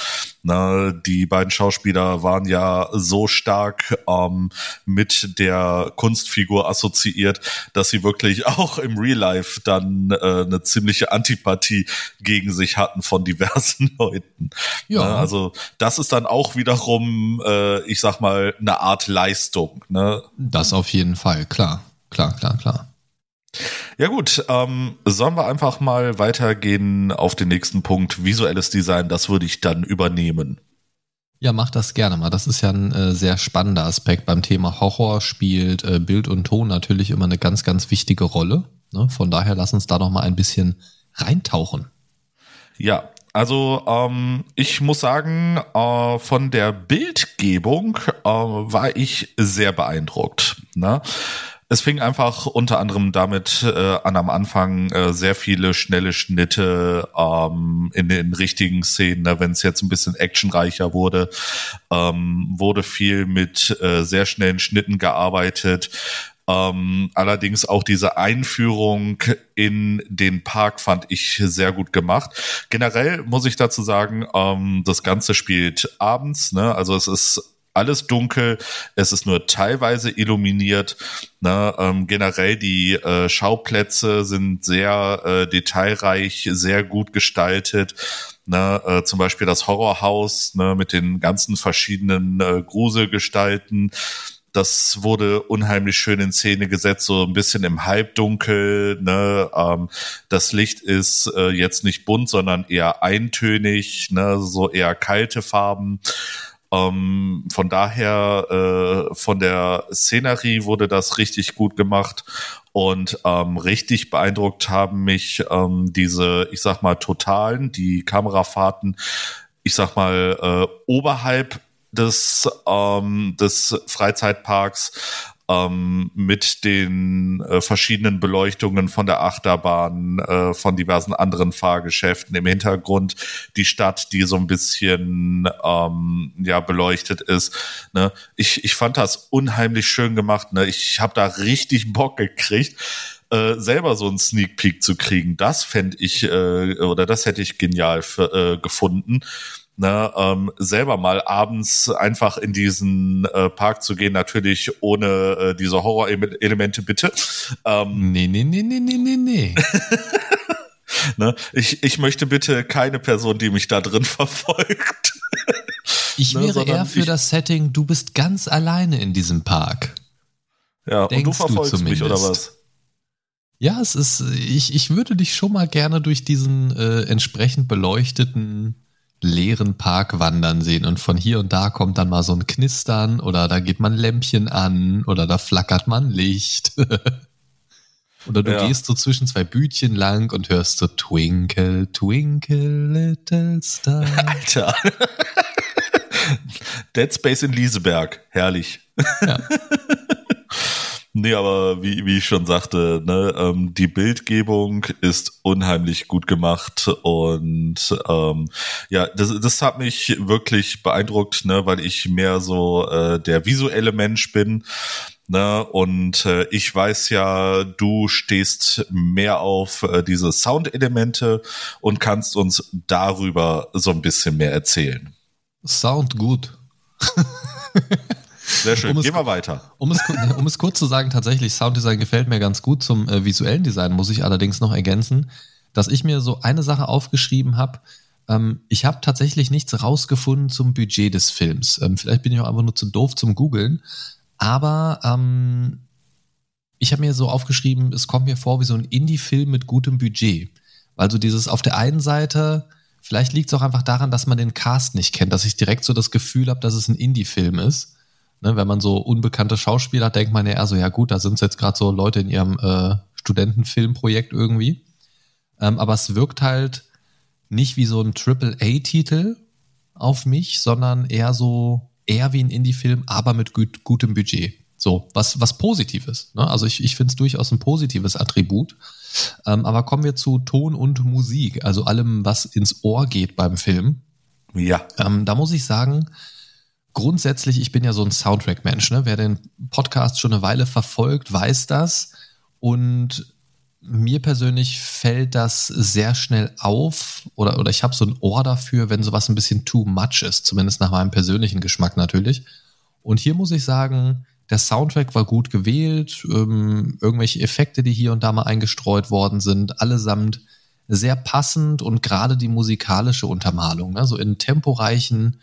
Ne? Die beiden Schauspieler waren ja so stark ähm, mit der Kunstfigur assoziiert, dass sie wirklich auch im Real Life dann äh, eine ziemliche Antipathie gegen sich hatten von diversen Leuten. Ja. Ne? Also das ist dann auch wiederum, äh, ich sag mal, eine Art Leistung. Ne? Das auf jeden Fall, klar, klar, klar, klar. Ja gut, ähm, sollen wir einfach mal weitergehen auf den nächsten Punkt, visuelles Design, das würde ich dann übernehmen. Ja, mach das gerne mal. Das ist ja ein äh, sehr spannender Aspekt. Beim Thema Horror spielt äh, Bild und Ton natürlich immer eine ganz, ganz wichtige Rolle. Ne? Von daher lass uns da noch mal ein bisschen reintauchen. Ja, also ähm, ich muss sagen, äh, von der Bildgebung äh, war ich sehr beeindruckt. Ne? Es fing einfach unter anderem damit äh, an am Anfang äh, sehr viele schnelle Schnitte ähm, in den richtigen Szenen, ne? wenn es jetzt ein bisschen actionreicher wurde, ähm, wurde viel mit äh, sehr schnellen Schnitten gearbeitet. Ähm, allerdings auch diese Einführung in den Park fand ich sehr gut gemacht. Generell muss ich dazu sagen, ähm, das Ganze spielt abends, ne? Also es ist alles dunkel, es ist nur teilweise illuminiert. Ne? Ähm, generell die äh, Schauplätze sind sehr äh, detailreich, sehr gut gestaltet. Ne? Äh, zum Beispiel das Horrorhaus ne? mit den ganzen verschiedenen äh, Gruselgestalten. Das wurde unheimlich schön in Szene gesetzt, so ein bisschen im Halbdunkel. Ne? Ähm, das Licht ist äh, jetzt nicht bunt, sondern eher eintönig, ne? so eher kalte Farben. Ähm, von daher, äh, von der Szenerie wurde das richtig gut gemacht und ähm, richtig beeindruckt haben mich ähm, diese, ich sag mal, totalen, die Kamerafahrten, ich sag mal, äh, oberhalb des, ähm, des Freizeitparks ähm, mit den äh, verschiedenen Beleuchtungen von der Achterbahn, äh, von diversen anderen Fahrgeschäften im Hintergrund, die Stadt, die so ein bisschen ähm, ja beleuchtet ist. Ne? Ich, ich fand das unheimlich schön gemacht. Ne? Ich habe da richtig Bock gekriegt. Äh, selber so einen Sneak Peek zu kriegen, das fände ich äh, oder das hätte ich genial für, äh, gefunden ne, ähm, selber mal abends einfach in diesen äh, Park zu gehen, natürlich ohne äh, diese Horror-Elemente bitte. Ähm, nee, nee, nee, nee, nee, nee, nee. ne, ich, ich möchte bitte keine Person, die mich da drin verfolgt. ich ne, wäre eher für ich, das Setting, du bist ganz alleine in diesem Park. Ja, Denkst und du verfolgst du mich oder was? Ja, es ist, ich, ich würde dich schon mal gerne durch diesen äh, entsprechend beleuchteten leeren Park wandern sehen und von hier und da kommt dann mal so ein Knistern oder da geht man Lämpchen an oder da flackert man Licht. oder du ja. gehst so zwischen zwei Bütchen lang und hörst so Twinkle, Twinkle, Little Star. Alter. Dead Space in Lieseberg. Herrlich. Ja. Nee, aber wie, wie ich schon sagte, ne, ähm, die Bildgebung ist unheimlich gut gemacht und ähm, ja, das, das hat mich wirklich beeindruckt, ne, weil ich mehr so äh, der visuelle Mensch bin. Ne, und äh, ich weiß ja, du stehst mehr auf äh, diese Soundelemente und kannst uns darüber so ein bisschen mehr erzählen. Sound gut. Sehr schön. Um Gehen wir weiter. Um es, um es kurz zu sagen, tatsächlich, Sounddesign gefällt mir ganz gut. Zum äh, visuellen Design muss ich allerdings noch ergänzen, dass ich mir so eine Sache aufgeschrieben habe. Ähm, ich habe tatsächlich nichts rausgefunden zum Budget des Films. Ähm, vielleicht bin ich auch einfach nur zu doof zum Googeln. Aber ähm, ich habe mir so aufgeschrieben, es kommt mir vor wie so ein Indie-Film mit gutem Budget. Weil so dieses auf der einen Seite, vielleicht liegt es auch einfach daran, dass man den Cast nicht kennt, dass ich direkt so das Gefühl habe, dass es ein Indie-Film ist. Ne, wenn man so unbekannte Schauspieler hat, denkt man ja eher so, ja gut, da sind jetzt gerade so Leute in ihrem äh, Studentenfilmprojekt irgendwie. Ähm, aber es wirkt halt nicht wie so ein Triple-A-Titel auf mich, sondern eher so, eher wie ein Indie-Film, aber mit gut, gutem Budget. So, was, was Positives. Ne? Also ich, ich finde es durchaus ein positives Attribut. Ähm, aber kommen wir zu Ton und Musik, also allem, was ins Ohr geht beim Film. Ja. Ähm, da muss ich sagen, grundsätzlich, ich bin ja so ein Soundtrack-Mensch. Ne? Wer den Podcast schon eine Weile verfolgt, weiß das. Und mir persönlich fällt das sehr schnell auf oder, oder ich habe so ein Ohr dafür, wenn sowas ein bisschen too much ist, zumindest nach meinem persönlichen Geschmack natürlich. Und hier muss ich sagen, der Soundtrack war gut gewählt, ähm, irgendwelche Effekte, die hier und da mal eingestreut worden sind, allesamt sehr passend und gerade die musikalische Untermalung, ne? so in temporeichen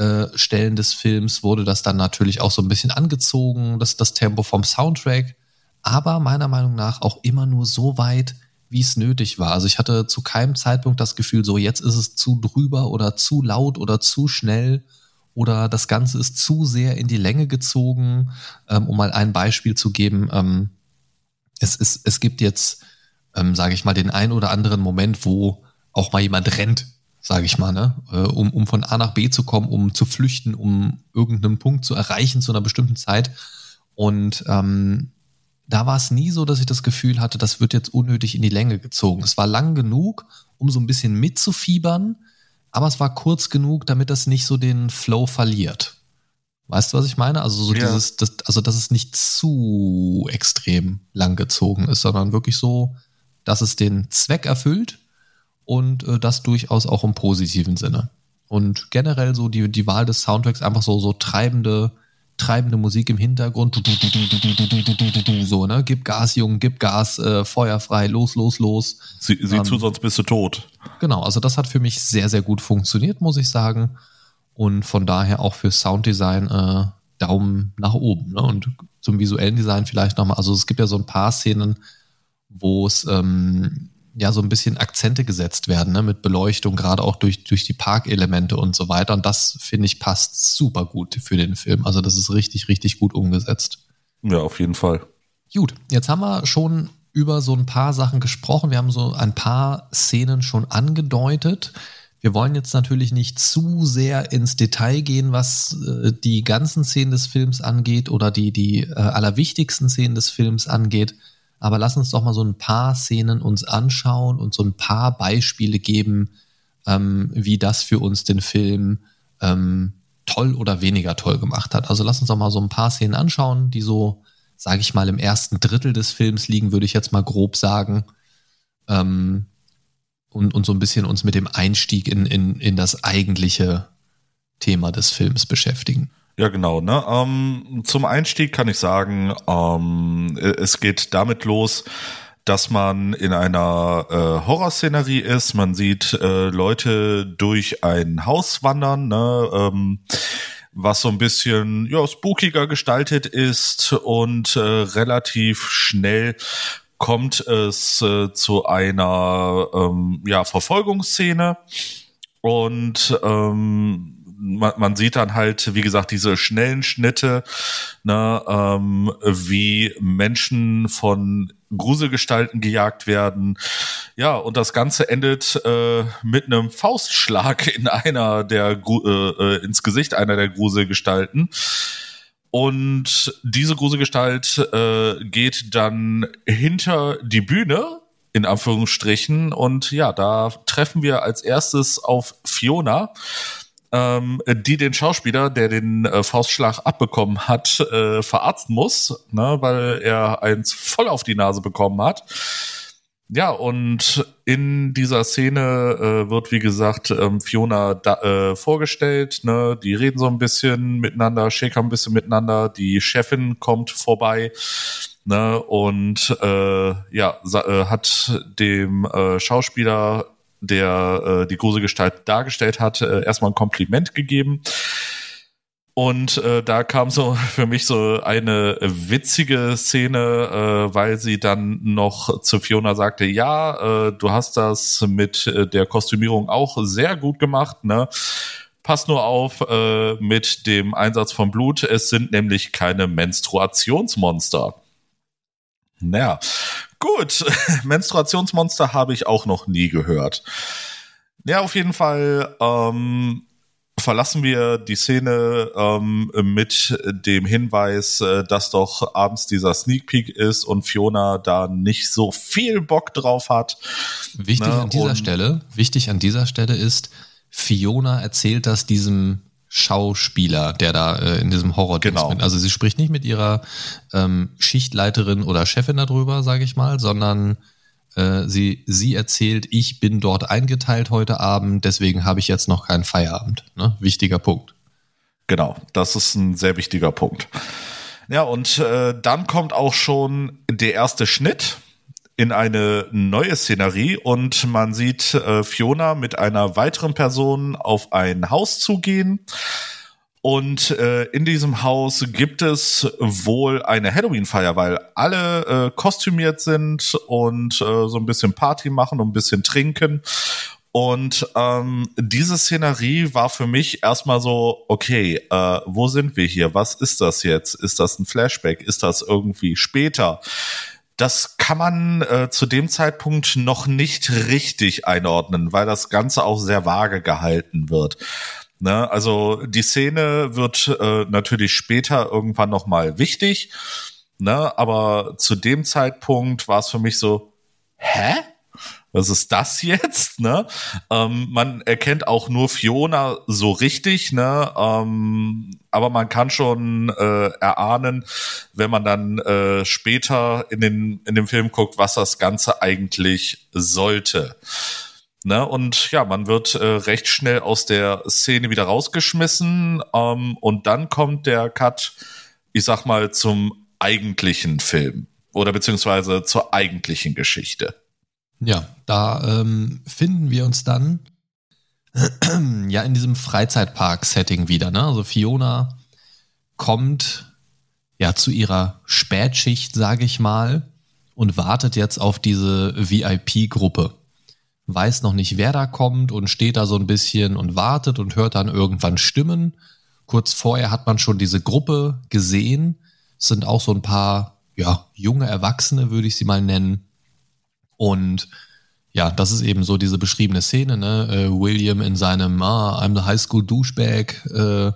äh, Stellen des Films wurde das dann natürlich auch so ein bisschen angezogen, das, das Tempo vom Soundtrack, aber meiner Meinung nach auch immer nur so weit, wie es nötig war. Also ich hatte zu keinem Zeitpunkt das Gefühl, so jetzt ist es zu drüber oder zu laut oder zu schnell oder das Ganze ist zu sehr in die Länge gezogen. Ähm, um mal ein Beispiel zu geben, ähm, es, es, es gibt jetzt, ähm, sage ich mal, den ein oder anderen Moment, wo auch mal jemand rennt sage ich mal, ne? Äh, um, um von A nach B zu kommen, um zu flüchten, um irgendeinen Punkt zu erreichen zu einer bestimmten Zeit. Und ähm, da war es nie so, dass ich das Gefühl hatte, das wird jetzt unnötig in die Länge gezogen. Es war lang genug, um so ein bisschen mitzufiebern, aber es war kurz genug, damit das nicht so den Flow verliert. Weißt du, was ich meine? Also so ja. dieses, das, also dass es nicht zu extrem lang gezogen ist, sondern wirklich so, dass es den Zweck erfüllt und äh, das durchaus auch im positiven Sinne. Und generell so die, die Wahl des Soundtracks einfach so, so treibende, treibende Musik im Hintergrund. So, ne? Gib Gas, Jungen, gib Gas, äh, Feuer frei, los, los, los. Sieh, sieh ähm, zu, sonst bist du tot. Genau, also das hat für mich sehr, sehr gut funktioniert, muss ich sagen. Und von daher auch für Sounddesign äh, Daumen nach oben. Ne? Und zum visuellen Design vielleicht nochmal. Also es gibt ja so ein paar Szenen, wo es ähm, ja so ein bisschen Akzente gesetzt werden, ne, mit Beleuchtung, gerade auch durch, durch die Parkelemente und so weiter. Und das, finde ich, passt super gut für den Film. Also das ist richtig, richtig gut umgesetzt. Ja, auf jeden Fall. Gut, jetzt haben wir schon über so ein paar Sachen gesprochen. Wir haben so ein paar Szenen schon angedeutet. Wir wollen jetzt natürlich nicht zu sehr ins Detail gehen, was äh, die ganzen Szenen des Films angeht oder die, die äh, allerwichtigsten Szenen des Films angeht. Aber lass uns doch mal so ein paar Szenen uns anschauen und so ein paar Beispiele geben, ähm, wie das für uns den Film ähm, toll oder weniger toll gemacht hat. Also lass uns doch mal so ein paar Szenen anschauen, die so, sage ich mal, im ersten Drittel des Films liegen, würde ich jetzt mal grob sagen. Ähm, und, und so ein bisschen uns mit dem Einstieg in, in, in das eigentliche Thema des Films beschäftigen. Ja, genau. Ne? Ähm, zum Einstieg kann ich sagen, ähm, es geht damit los, dass man in einer äh, Horrorszenerie ist. Man sieht äh, Leute durch ein Haus wandern, ne? ähm, was so ein bisschen ja, spookiger gestaltet ist und äh, relativ schnell kommt es äh, zu einer ähm, ja, Verfolgungsszene und ähm, man, man sieht dann halt, wie gesagt, diese schnellen Schnitte, ne, ähm, wie Menschen von Gruselgestalten gejagt werden. Ja, und das Ganze endet äh, mit einem Faustschlag in einer der äh, äh, ins Gesicht einer der Gruselgestalten. und diese Gruselgestalt äh, geht dann hinter die Bühne, in Anführungsstrichen. Und ja, da treffen wir als erstes auf Fiona, ähm, die den Schauspieler, der den äh, Faustschlag abbekommen hat, äh, verarzten muss, ne, weil er eins voll auf die Nase bekommen hat. Ja, und in dieser Szene äh, wird, wie gesagt, ähm, Fiona da, äh, vorgestellt. Ne? Die reden so ein bisschen miteinander, shaker ein bisschen miteinander. Die Chefin kommt vorbei ne? und äh, ja, äh, hat dem äh, Schauspieler, der äh, die große Gestalt dargestellt hat, äh, erstmal ein Kompliment gegeben. Und äh, da kam so für mich so eine witzige Szene, äh, weil sie dann noch zu Fiona sagte, ja, äh, du hast das mit äh, der Kostümierung auch sehr gut gemacht, ne? Pass nur auf äh, mit dem Einsatz von Blut, es sind nämlich keine Menstruationsmonster. Naja, gut, Menstruationsmonster habe ich auch noch nie gehört. Ja, auf jeden Fall ähm, verlassen wir die Szene ähm, mit dem Hinweis, äh, dass doch abends dieser Sneak Peek ist und Fiona da nicht so viel Bock drauf hat. Wichtig ne? an dieser und Stelle, wichtig an dieser Stelle ist, Fiona erzählt das diesem Schauspieler, der da äh, in diesem Horror genau. Also sie spricht nicht mit ihrer ähm, Schichtleiterin oder Chefin darüber, sage ich mal, sondern äh, sie, sie erzählt, ich bin dort eingeteilt heute Abend, deswegen habe ich jetzt noch keinen Feierabend. Ne? Wichtiger Punkt. Genau, das ist ein sehr wichtiger Punkt. Ja, und äh, dann kommt auch schon der erste Schnitt in eine neue Szenerie und man sieht äh, Fiona mit einer weiteren Person auf ein Haus zugehen. Und äh, in diesem Haus gibt es wohl eine Halloween-Feier, weil alle äh, kostümiert sind und äh, so ein bisschen Party machen und ein bisschen trinken. Und ähm, diese Szenerie war für mich erstmal so, okay, äh, wo sind wir hier? Was ist das jetzt? Ist das ein Flashback? Ist das irgendwie später? Das kann man äh, zu dem Zeitpunkt noch nicht richtig einordnen, weil das Ganze auch sehr vage gehalten wird. Ne? Also die Szene wird äh, natürlich später irgendwann nochmal wichtig, ne? aber zu dem Zeitpunkt war es für mich so, hä? Was ist das jetzt? Ne? Ähm, man erkennt auch nur Fiona so richtig, ne? Ähm, aber man kann schon äh, erahnen, wenn man dann äh, später in den in dem Film guckt, was das Ganze eigentlich sollte. Ne, und ja, man wird äh, recht schnell aus der Szene wieder rausgeschmissen ähm, und dann kommt der Cut, ich sag mal, zum eigentlichen Film oder beziehungsweise zur eigentlichen Geschichte. Ja, da ähm, finden wir uns dann ja in diesem Freizeitpark-Setting wieder. Ne? Also Fiona kommt ja zu ihrer Spätschicht, sage ich mal, und wartet jetzt auf diese VIP-Gruppe weiß noch nicht, wer da kommt und steht da so ein bisschen und wartet und hört dann irgendwann Stimmen. Kurz vorher hat man schon diese Gruppe gesehen. Es sind auch so ein paar, ja, junge Erwachsene, würde ich sie mal nennen. Und ja, das ist eben so diese beschriebene Szene, ne? Äh, William in seinem ah, I'm the High School Douchebag äh,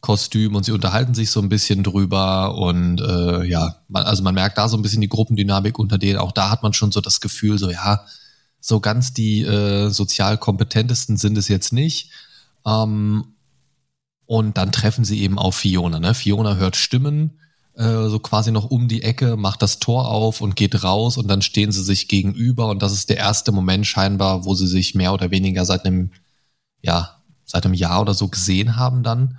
Kostüm und sie unterhalten sich so ein bisschen drüber und äh, ja, man, also man merkt da so ein bisschen die Gruppendynamik unter denen. Auch da hat man schon so das Gefühl, so ja, so ganz die äh, sozial kompetentesten sind es jetzt nicht. Ähm, und dann treffen sie eben auf Fiona. Ne? Fiona hört Stimmen, äh, so quasi noch um die Ecke, macht das Tor auf und geht raus und dann stehen sie sich gegenüber und das ist der erste Moment scheinbar, wo sie sich mehr oder weniger seit einem, ja, seit einem Jahr oder so gesehen haben dann.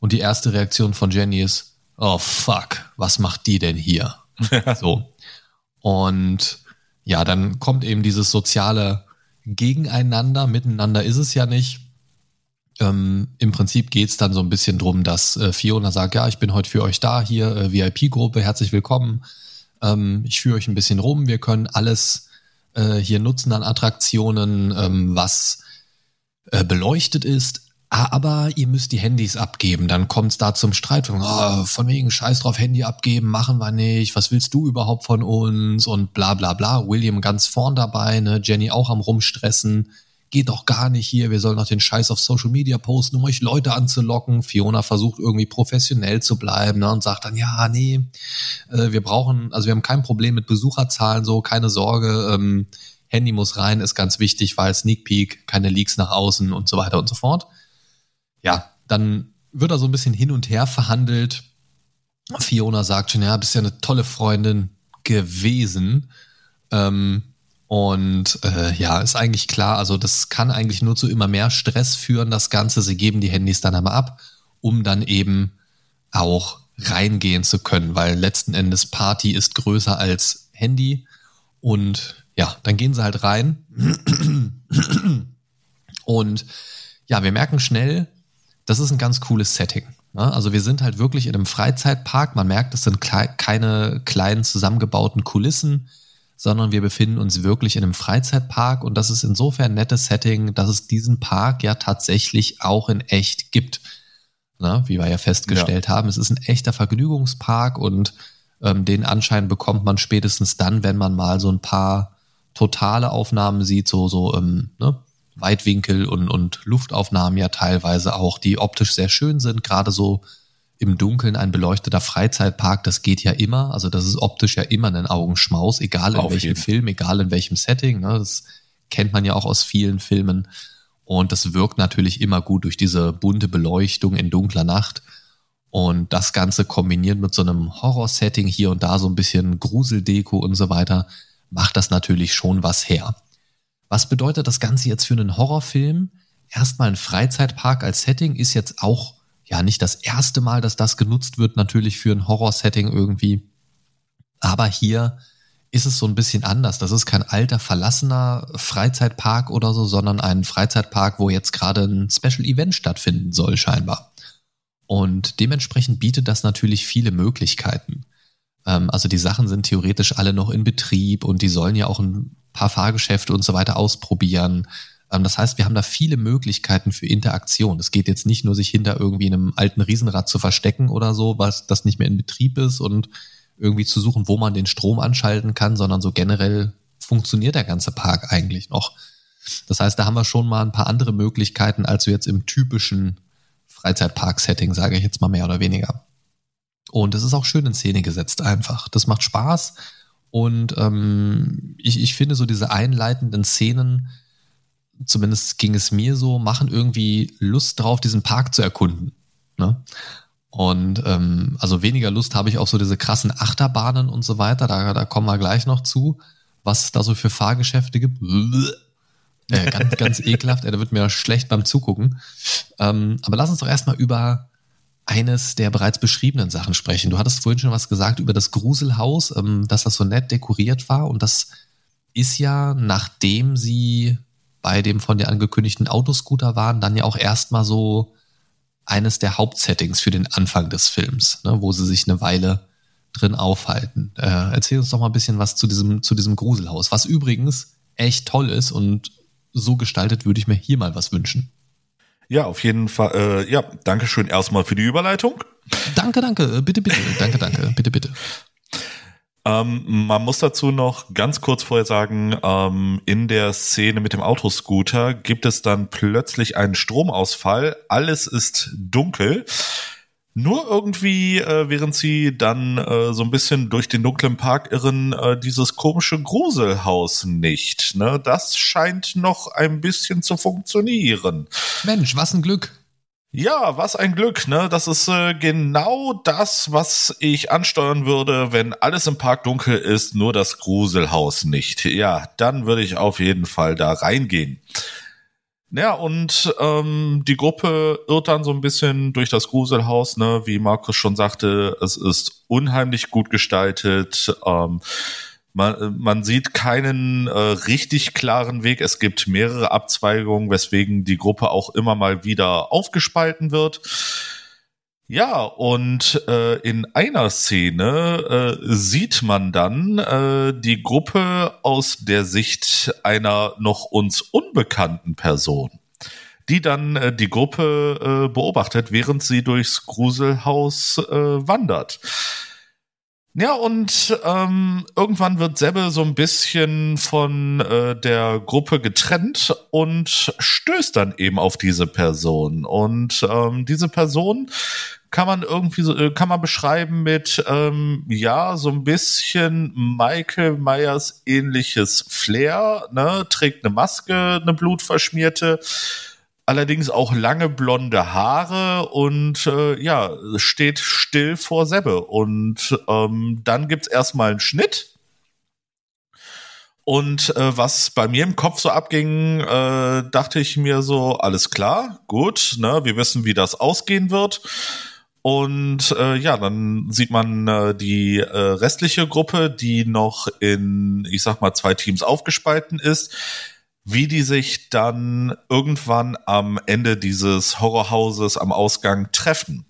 Und die erste Reaktion von Jenny ist, oh fuck, was macht die denn hier? so. Und ja, dann kommt eben dieses soziale Gegeneinander, miteinander ist es ja nicht. Ähm, Im Prinzip geht's dann so ein bisschen drum, dass äh, Fiona sagt, ja, ich bin heute für euch da, hier äh, VIP-Gruppe, herzlich willkommen. Ähm, ich führe euch ein bisschen rum, wir können alles äh, hier nutzen an Attraktionen, ähm, was äh, beleuchtet ist. Ah, aber ihr müsst die Handys abgeben. Dann kommt es da zum Streit. Oh, von wegen Scheiß drauf, Handy abgeben, machen wir nicht. Was willst du überhaupt von uns? Und bla bla bla. William ganz vorn dabei, ne? Jenny auch am rumstressen. Geht doch gar nicht hier, wir sollen doch den Scheiß auf Social Media posten, um euch Leute anzulocken. Fiona versucht irgendwie professionell zu bleiben ne, und sagt dann, ja, nee, äh, wir brauchen, also wir haben kein Problem mit Besucherzahlen, so, keine Sorge, ähm, Handy muss rein, ist ganz wichtig, weil Sneak Peek, keine Leaks nach außen und so weiter und so fort. Ja, dann wird da so ein bisschen hin und her verhandelt. Fiona sagt schon, ja, bist ja eine tolle Freundin gewesen. Ähm, und äh, ja, ist eigentlich klar, also das kann eigentlich nur zu immer mehr Stress führen, das Ganze. Sie geben die Handys dann aber ab, um dann eben auch reingehen zu können, weil letzten Endes Party ist größer als Handy. Und ja, dann gehen sie halt rein. Und ja, wir merken schnell, das ist ein ganz cooles Setting. Ne? Also wir sind halt wirklich in einem Freizeitpark. Man merkt, es sind keine kleinen zusammengebauten Kulissen sondern wir befinden uns wirklich in einem Freizeitpark und das ist insofern ein nettes Setting, dass es diesen Park ja tatsächlich auch in echt gibt. Na, wie wir ja festgestellt ja. haben, es ist ein echter Vergnügungspark und ähm, den Anschein bekommt man spätestens dann, wenn man mal so ein paar totale Aufnahmen sieht, so, so ähm, ne? Weitwinkel und, und Luftaufnahmen ja teilweise auch, die optisch sehr schön sind, gerade so im Dunkeln ein beleuchteter Freizeitpark, das geht ja immer. Also das ist optisch ja immer ein Augenschmaus, egal in Auf welchem jeden. Film, egal in welchem Setting. Ne? Das kennt man ja auch aus vielen Filmen. Und das wirkt natürlich immer gut durch diese bunte Beleuchtung in dunkler Nacht. Und das Ganze kombiniert mit so einem Horror-Setting hier und da so ein bisschen Gruseldeko und so weiter, macht das natürlich schon was her. Was bedeutet das Ganze jetzt für einen Horrorfilm? Erstmal ein Freizeitpark als Setting ist jetzt auch ja nicht das erste Mal, dass das genutzt wird, natürlich für ein Horror-Setting irgendwie. Aber hier ist es so ein bisschen anders. Das ist kein alter, verlassener Freizeitpark oder so, sondern ein Freizeitpark, wo jetzt gerade ein Special Event stattfinden soll, scheinbar. Und dementsprechend bietet das natürlich viele Möglichkeiten. Ähm, also die Sachen sind theoretisch alle noch in Betrieb und die sollen ja auch ein paar Fahrgeschäfte und so weiter ausprobieren. Ähm, das heißt, wir haben da viele Möglichkeiten für Interaktion. Es geht jetzt nicht nur, sich hinter irgendwie einem alten Riesenrad zu verstecken oder so, was das nicht mehr in Betrieb ist und irgendwie zu suchen, wo man den Strom anschalten kann, sondern so generell funktioniert der ganze Park eigentlich noch. Das heißt, da haben wir schon mal ein paar andere Möglichkeiten, als wir jetzt im typischen Freizeitpark-Setting, sage ich jetzt mal mehr oder weniger. Und es ist auch schön in Szene gesetzt einfach. Das macht Spaß. Und ähm, ich, ich finde so diese einleitenden Szenen, zumindest ging es mir so, machen irgendwie Lust drauf, diesen Park zu erkunden. Ne? Und ähm, also weniger Lust habe ich auf so diese krassen Achterbahnen und so weiter. Da, da kommen wir gleich noch zu, was es da so für Fahrgeschäfte gibt. Äh, ganz, ganz ekelhaft, da wird mir schlecht beim Zugucken. Ähm, aber lass uns doch erstmal über eines der bereits beschriebenen Sachen sprechen. Du hattest vorhin schon was gesagt über das Gruselhaus, ähm, dass das so nett dekoriert war. Und das ist ja, nachdem sie bei dem von dir angekündigten Autoscooter waren, dann ja auch erstmal so eines der Hauptsettings für den Anfang des Films, ne, wo sie sich eine Weile drin aufhalten. Äh, erzähl uns doch mal ein bisschen was zu diesem, zu diesem Gruselhaus, was übrigens echt toll ist und so gestaltet würde ich mir hier mal was wünschen. Ja, auf jeden Fall. Äh, ja, danke schön erstmal für die Überleitung. Danke, danke, bitte, bitte, danke, danke, bitte, bitte. Ähm, man muss dazu noch ganz kurz vorher sagen, ähm, in der Szene mit dem Autoscooter gibt es dann plötzlich einen Stromausfall. Alles ist dunkel. Nur irgendwie, äh, während sie dann äh, so ein bisschen durch den dunklen Park irren, äh, dieses komische Gruselhaus nicht. Ne? Das scheint noch ein bisschen zu funktionieren. Mensch, was ein Glück. Ja, was ein Glück, ne? Das ist äh, genau das, was ich ansteuern würde, wenn alles im Park dunkel ist, nur das Gruselhaus nicht. Ja, dann würde ich auf jeden Fall da reingehen. Ja, und ähm, die Gruppe irrt dann so ein bisschen durch das Gruselhaus, ne? Wie Markus schon sagte, es ist unheimlich gut gestaltet. Ähm, man, man sieht keinen äh, richtig klaren Weg. Es gibt mehrere Abzweigungen, weswegen die Gruppe auch immer mal wieder aufgespalten wird. Ja, und äh, in einer Szene äh, sieht man dann äh, die Gruppe aus der Sicht einer noch uns unbekannten Person, die dann äh, die Gruppe äh, beobachtet, während sie durchs Gruselhaus äh, wandert. Ja, und ähm, irgendwann wird Sebbe so ein bisschen von äh, der Gruppe getrennt und stößt dann eben auf diese Person. Und ähm, diese Person kann man irgendwie so, äh, kann man beschreiben mit, ähm, ja, so ein bisschen Michael Myers ähnliches Flair, ne, trägt eine Maske, eine blutverschmierte, allerdings auch lange blonde Haare und äh, ja, steht still vor Sebbe. Und ähm, dann gibt's erstmal einen Schnitt. Und äh, was bei mir im Kopf so abging, äh, dachte ich mir so, alles klar, gut, ne, wir wissen, wie das ausgehen wird. Und äh, ja, dann sieht man äh, die äh, restliche Gruppe, die noch in, ich sag mal, zwei Teams aufgespalten ist wie die sich dann irgendwann am Ende dieses Horrorhauses am Ausgang treffen.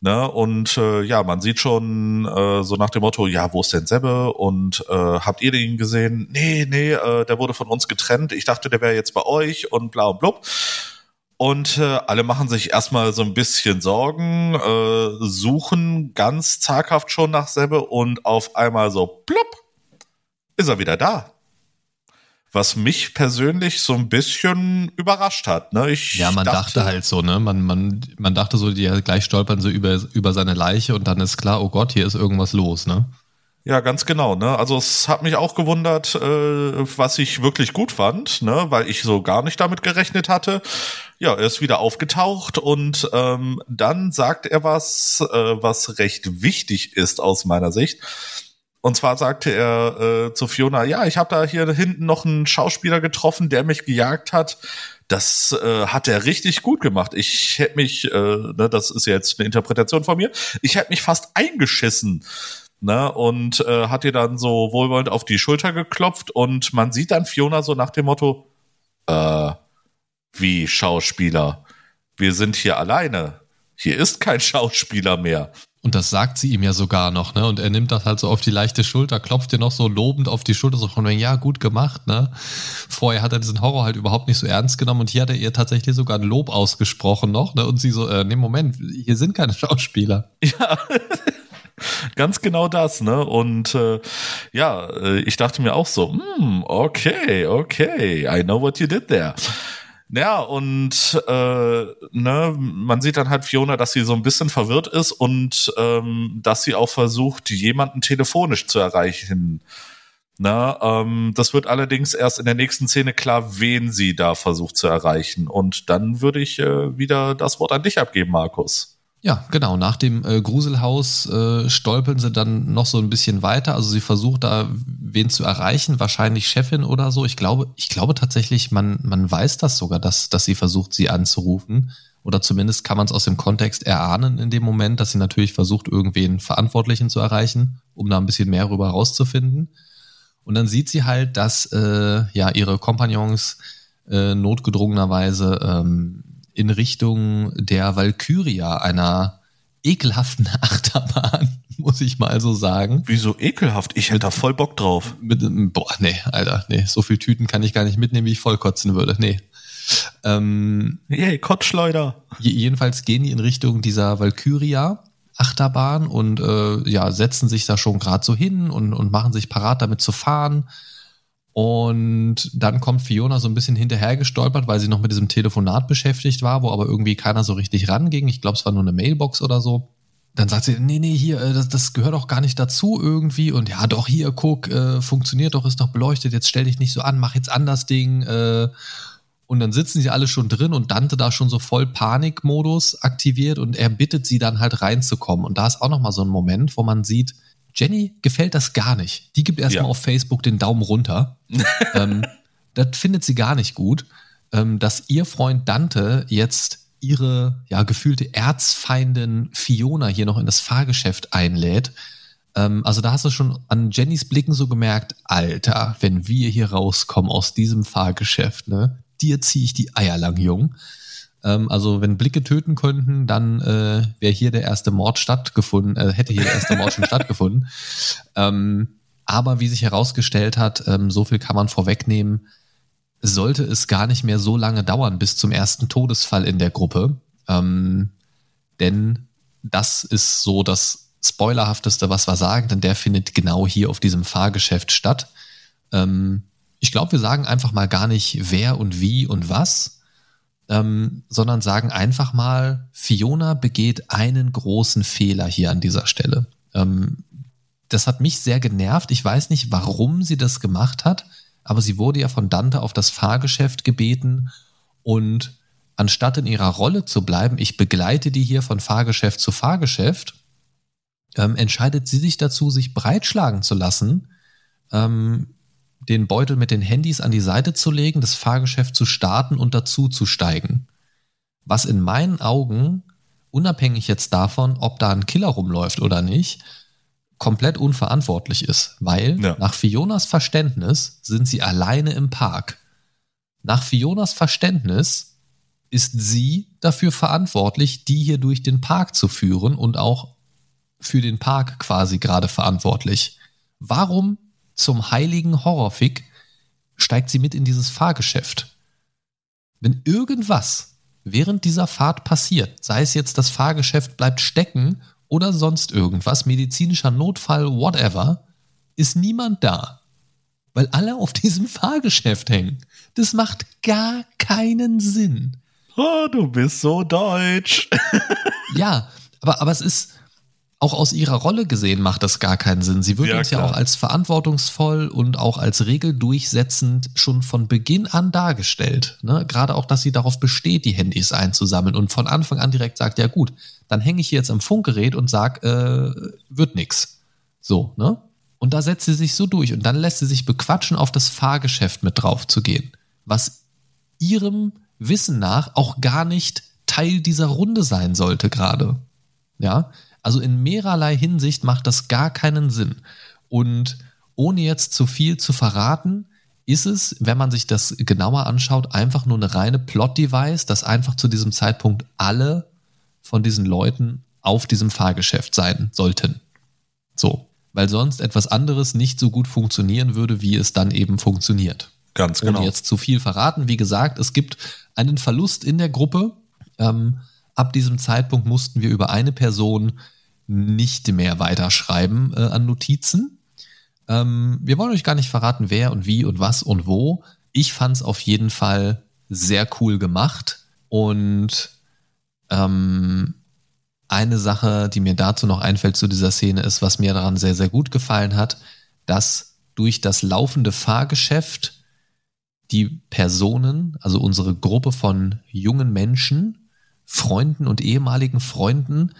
Ne? Und äh, ja, man sieht schon äh, so nach dem Motto, ja, wo ist denn Sebbe? Und äh, habt ihr den gesehen? Nee, nee, äh, der wurde von uns getrennt. Ich dachte, der wäre jetzt bei euch und bla und blub. Und äh, alle machen sich erstmal so ein bisschen Sorgen, äh, suchen ganz zaghaft schon nach Sebbe und auf einmal so plupp, ist er wieder da was mich persönlich so ein bisschen überrascht hat. Ne? Ich ja, man dachte, dachte, halt so, ne? Man, man, man dachte so, die gleich stolpern so über, über seine Leiche und dann ist klar, oh Gott, hier ist irgendwas los, ne? Ja, ganz genau. Ne? Also es hat mich auch gewundert, äh, was ich wirklich gut fand, ne? weil ich so gar nicht damit gerechnet hatte. Ja, er ist wieder aufgetaucht und ähm, dann sagt er was, äh, was recht wichtig ist aus meiner Sicht. Und zwar sagte er äh, zu Fiona, ja, ich habe da hier hinten noch einen Schauspieler getroffen, der mich gejagt hat. Das äh, hat er richtig gut gemacht. Ich hätte mich, äh, ne, das ist jetzt eine Interpretation von mir, ich hätte mich fast eingeschissen. Ne, und äh, hat ihr dann so wohlwollend auf die Schulter geklopft und man sieht dann Fiona so nach dem Motto, äh, wie Schauspieler? Wir sind hier alleine. Hier ist kein Schauspieler mehr. Und das sagt sie ihm ja sogar noch, ne? Und er nimmt das halt so auf die leichte Schulter, klopft ihr noch so lobend auf die Schulter, so von, ja, gut gemacht, ne? Vorher hat er diesen Horror halt überhaupt nicht so ernst genommen und hier hat er ihr tatsächlich sogar ein Lob ausgesprochen noch, ne? Und sie so, äh, nee, Moment, hier sind keine Schauspieler. Ja. Ganz genau das, ne? Und äh, ja, äh, ich dachte mir auch so, hm, okay, okay, I know what you did there. Ja, und äh, ne, man sieht dann halt Fiona, dass sie so ein bisschen verwirrt ist und ähm, dass sie auch versucht, jemanden telefonisch zu erreichen. Na, ähm, das wird allerdings erst in der nächsten Szene klar, wen sie da versucht zu erreichen. Und dann würde ich äh, wieder das Wort an dich abgeben, Markus. Ja, genau. Nach dem äh, Gruselhaus äh, stolpern sie dann noch so ein bisschen weiter. Also sie versucht da wen zu erreichen, wahrscheinlich Chefin oder so. Ich glaube, ich glaube tatsächlich, man, man weiß das sogar, dass, dass sie versucht, sie anzurufen. Oder zumindest kann man es aus dem Kontext erahnen in dem Moment, dass sie natürlich versucht, irgendwen Verantwortlichen zu erreichen, um da ein bisschen mehr rüber rauszufinden. Und dann sieht sie halt, dass äh, ja ihre Kompagnons äh, notgedrungenerweise ähm, in Richtung der Valkyria, einer ekelhaften Achterbahn, muss ich mal so sagen. Wieso ekelhaft? Ich hätte da voll Bock drauf. Mit, boah, nee, Alter, nee, so viel Tüten kann ich gar nicht mitnehmen, wie ich voll kotzen würde. Nee. Ähm, Yay, Kotzschleuder. Jedenfalls gehen die in Richtung dieser Valkyria. Achterbahn und äh, ja, setzen sich da schon gerade so hin und, und machen sich parat damit zu fahren. Und dann kommt Fiona so ein bisschen hinterher gestolpert, weil sie noch mit diesem Telefonat beschäftigt war, wo aber irgendwie keiner so richtig ranging. Ich glaube, es war nur eine Mailbox oder so. Dann sagt sie, nee, nee, hier, äh, das, das gehört auch gar nicht dazu irgendwie. Und ja, doch, hier, guck, äh, funktioniert doch, ist doch beleuchtet, jetzt stell dich nicht so an, mach jetzt an das Ding. Äh. Und dann sitzen sie alle schon drin und Dante da schon so voll Panikmodus aktiviert und er bittet sie dann halt reinzukommen. Und da ist auch nochmal so ein Moment, wo man sieht, Jenny gefällt das gar nicht. Die gibt erstmal ja. auf Facebook den Daumen runter. ähm, das findet sie gar nicht gut, ähm, dass ihr Freund Dante jetzt ihre ja gefühlte Erzfeindin Fiona hier noch in das Fahrgeschäft einlädt. Ähm, also da hast du schon an Jennys Blicken so gemerkt, Alter, wenn wir hier rauskommen aus diesem Fahrgeschäft, ne, dir ziehe ich die Eier lang, Jung. Ähm, also wenn Blicke töten könnten, dann äh, wäre hier der erste Mord stattgefunden, äh, hätte hier der erste Mord schon stattgefunden. Ähm, aber wie sich herausgestellt hat, ähm, so viel kann man vorwegnehmen, sollte es gar nicht mehr so lange dauern bis zum ersten Todesfall in der Gruppe. Ähm, denn das ist so das Spoilerhafteste, was wir sagen, denn der findet genau hier auf diesem Fahrgeschäft statt. Ähm, ich glaube, wir sagen einfach mal gar nicht wer und wie und was, ähm, sondern sagen einfach mal, Fiona begeht einen großen Fehler hier an dieser Stelle. Ähm, das hat mich sehr genervt. Ich weiß nicht, warum sie das gemacht hat, aber sie wurde ja von Dante auf das Fahrgeschäft gebeten und anstatt in ihrer Rolle zu bleiben, ich begleite die hier von Fahrgeschäft zu Fahrgeschäft, ähm, entscheidet sie sich dazu, sich breitschlagen zu lassen, ähm, den Beutel mit den Handys an die Seite zu legen, das Fahrgeschäft zu starten und dazu zu steigen. Was in meinen Augen, unabhängig jetzt davon, ob da ein Killer rumläuft oder nicht, komplett unverantwortlich ist, weil ja. nach Fionas Verständnis sind sie alleine im Park. Nach Fionas Verständnis ist sie dafür verantwortlich, die hier durch den Park zu führen und auch für den Park quasi gerade verantwortlich. Warum zum heiligen Horrorfick steigt sie mit in dieses Fahrgeschäft? Wenn irgendwas während dieser Fahrt passiert, sei es jetzt das Fahrgeschäft bleibt stecken oder sonst irgendwas, medizinischer Notfall, whatever, ist niemand da. Weil alle auf diesem Fahrgeschäft hängen. Das macht gar keinen Sinn. Oh, du bist so deutsch. ja, aber, aber es ist, auch aus ihrer Rolle gesehen macht das gar keinen Sinn. Sie wird ja, uns klar. ja auch als verantwortungsvoll und auch als regeldurchsetzend schon von Beginn an dargestellt. Ne? Gerade auch, dass sie darauf besteht, die Handys einzusammeln und von Anfang an direkt sagt, ja gut, dann hänge ich hier jetzt am Funkgerät und sag, äh, wird nix. So, ne? Und da setzt sie sich so durch und dann lässt sie sich bequatschen, auf das Fahrgeschäft mit drauf zu gehen. Was ihrem Wissen nach auch gar nicht Teil dieser Runde sein sollte gerade. Ja, also in mehrerlei Hinsicht macht das gar keinen Sinn. Und ohne jetzt zu viel zu verraten, ist es, wenn man sich das genauer anschaut, einfach nur eine reine Plot-Device, dass einfach zu diesem Zeitpunkt alle von diesen Leuten auf diesem Fahrgeschäft sein sollten. So, weil sonst etwas anderes nicht so gut funktionieren würde, wie es dann eben funktioniert. Ganz genau. Ohne jetzt zu viel verraten. Wie gesagt, es gibt einen Verlust in der Gruppe. Ähm, ab diesem Zeitpunkt mussten wir über eine Person nicht mehr weiterschreiben äh, an Notizen. Ähm, wir wollen euch gar nicht verraten, wer und wie und was und wo. Ich fand es auf jeden Fall sehr cool gemacht und ähm, eine Sache, die mir dazu noch einfällt zu dieser Szene, ist, was mir daran sehr, sehr gut gefallen hat, dass durch das laufende Fahrgeschäft die Personen, also unsere Gruppe von jungen Menschen, Freunden und ehemaligen Freunden,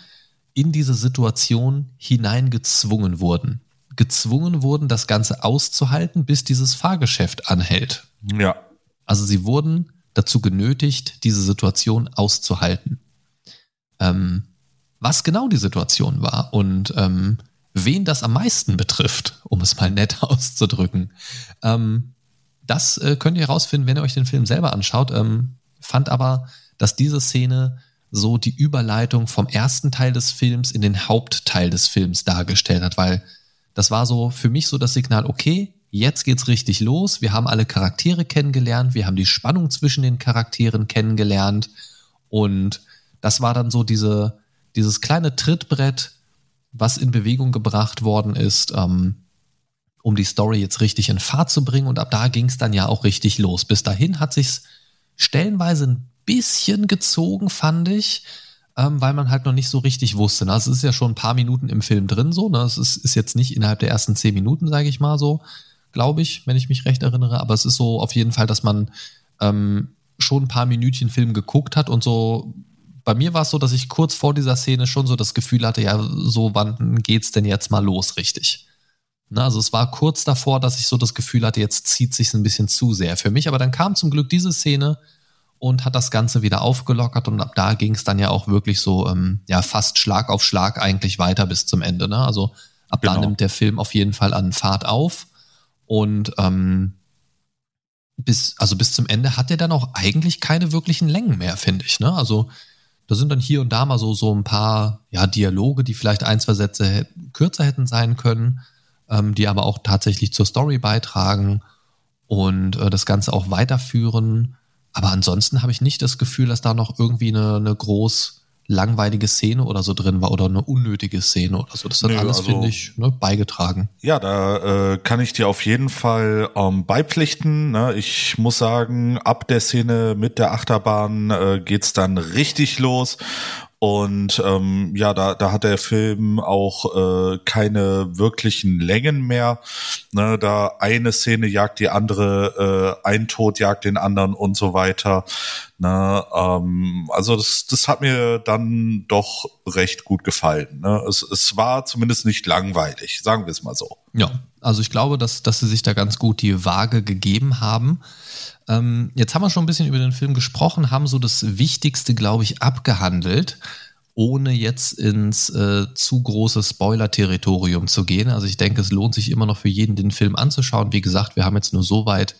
in diese Situation hineingezwungen wurden. Gezwungen wurden, das Ganze auszuhalten, bis dieses Fahrgeschäft anhält. Ja. Also sie wurden dazu genötigt, diese Situation auszuhalten. Ähm, was genau die Situation war und ähm, wen das am meisten betrifft, um es mal nett auszudrücken, ähm, das äh, könnt ihr herausfinden, wenn ihr euch den Film selber anschaut. Ähm, fand aber, dass diese Szene so die Überleitung vom ersten Teil des Films in den Hauptteil des Films dargestellt hat, weil das war so für mich so das Signal, okay, jetzt geht's richtig los, wir haben alle Charaktere kennengelernt, wir haben die Spannung zwischen den Charakteren kennengelernt. Und das war dann so diese, dieses kleine Trittbrett, was in Bewegung gebracht worden ist, ähm, um die Story jetzt richtig in Fahrt zu bringen. Und ab da ging's dann ja auch richtig los. Bis dahin hat sich's stellenweise ein bisschen gezogen, fand ich, ähm, weil man halt noch nicht so richtig wusste. Ne? Also es ist ja schon ein paar Minuten im Film drin, so. Ne? Es ist, ist jetzt nicht innerhalb der ersten zehn Minuten, sage ich mal so, glaube ich, wenn ich mich recht erinnere. Aber es ist so auf jeden Fall, dass man ähm, schon ein paar Minütchen Film geguckt hat und so. Bei mir war es so, dass ich kurz vor dieser Szene schon so das Gefühl hatte, ja, so wann geht's denn jetzt mal los, richtig? Na, ne? also es war kurz davor, dass ich so das Gefühl hatte, jetzt zieht sich ein bisschen zu sehr für mich. Aber dann kam zum Glück diese Szene, und hat das Ganze wieder aufgelockert und ab da ging es dann ja auch wirklich so ähm, ja fast Schlag auf Schlag eigentlich weiter bis zum Ende. Ne? Also ab genau. da nimmt der Film auf jeden Fall an Fahrt auf und ähm, bis also bis zum Ende hat er dann auch eigentlich keine wirklichen Längen mehr, finde ich. Ne? Also da sind dann hier und da mal so so ein paar ja Dialoge, die vielleicht ein zwei Sätze kürzer hätten sein können, ähm, die aber auch tatsächlich zur Story beitragen und äh, das Ganze auch weiterführen. Aber ansonsten habe ich nicht das Gefühl, dass da noch irgendwie eine, eine groß langweilige Szene oder so drin war oder eine unnötige Szene oder so. Das hat Nö, alles, also, finde ich, ne, beigetragen. Ja, da äh, kann ich dir auf jeden Fall ähm, beipflichten. Ne? Ich muss sagen, ab der Szene mit der Achterbahn äh, geht's dann richtig los. Und ähm, ja, da, da hat der Film auch äh, keine wirklichen Längen mehr. Ne, da eine Szene jagt die andere, äh, ein Tod jagt den anderen und so weiter. Ne, ähm, also das, das hat mir dann doch recht gut gefallen. Ne? Es, es war zumindest nicht langweilig, sagen wir es mal so. Ja, also ich glaube, dass, dass sie sich da ganz gut die Waage gegeben haben. Ähm, jetzt haben wir schon ein bisschen über den Film gesprochen, haben so das Wichtigste, glaube ich, abgehandelt, ohne jetzt ins äh, zu große Spoiler-Territorium zu gehen. Also ich denke, es lohnt sich immer noch für jeden, den Film anzuschauen. Wie gesagt, wir haben jetzt nur so weit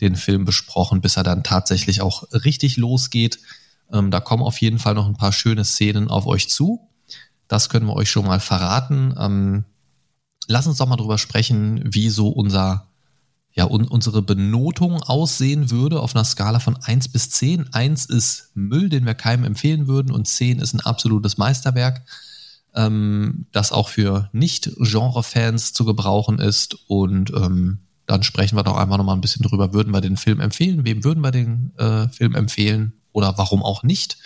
den Film besprochen, bis er dann tatsächlich auch richtig losgeht. Ähm, da kommen auf jeden Fall noch ein paar schöne Szenen auf euch zu. Das können wir euch schon mal verraten. Ähm, lass uns doch mal drüber sprechen, wie so unser ja, un unsere Benotung aussehen würde auf einer Skala von 1 bis 10. 1 ist Müll, den wir keinem empfehlen würden und 10 ist ein absolutes Meisterwerk, ähm, das auch für Nicht-Genre-Fans zu gebrauchen ist. Und ähm, dann sprechen wir doch einfach nochmal ein bisschen drüber, würden wir den Film empfehlen, wem würden wir den äh, Film empfehlen oder warum auch nicht.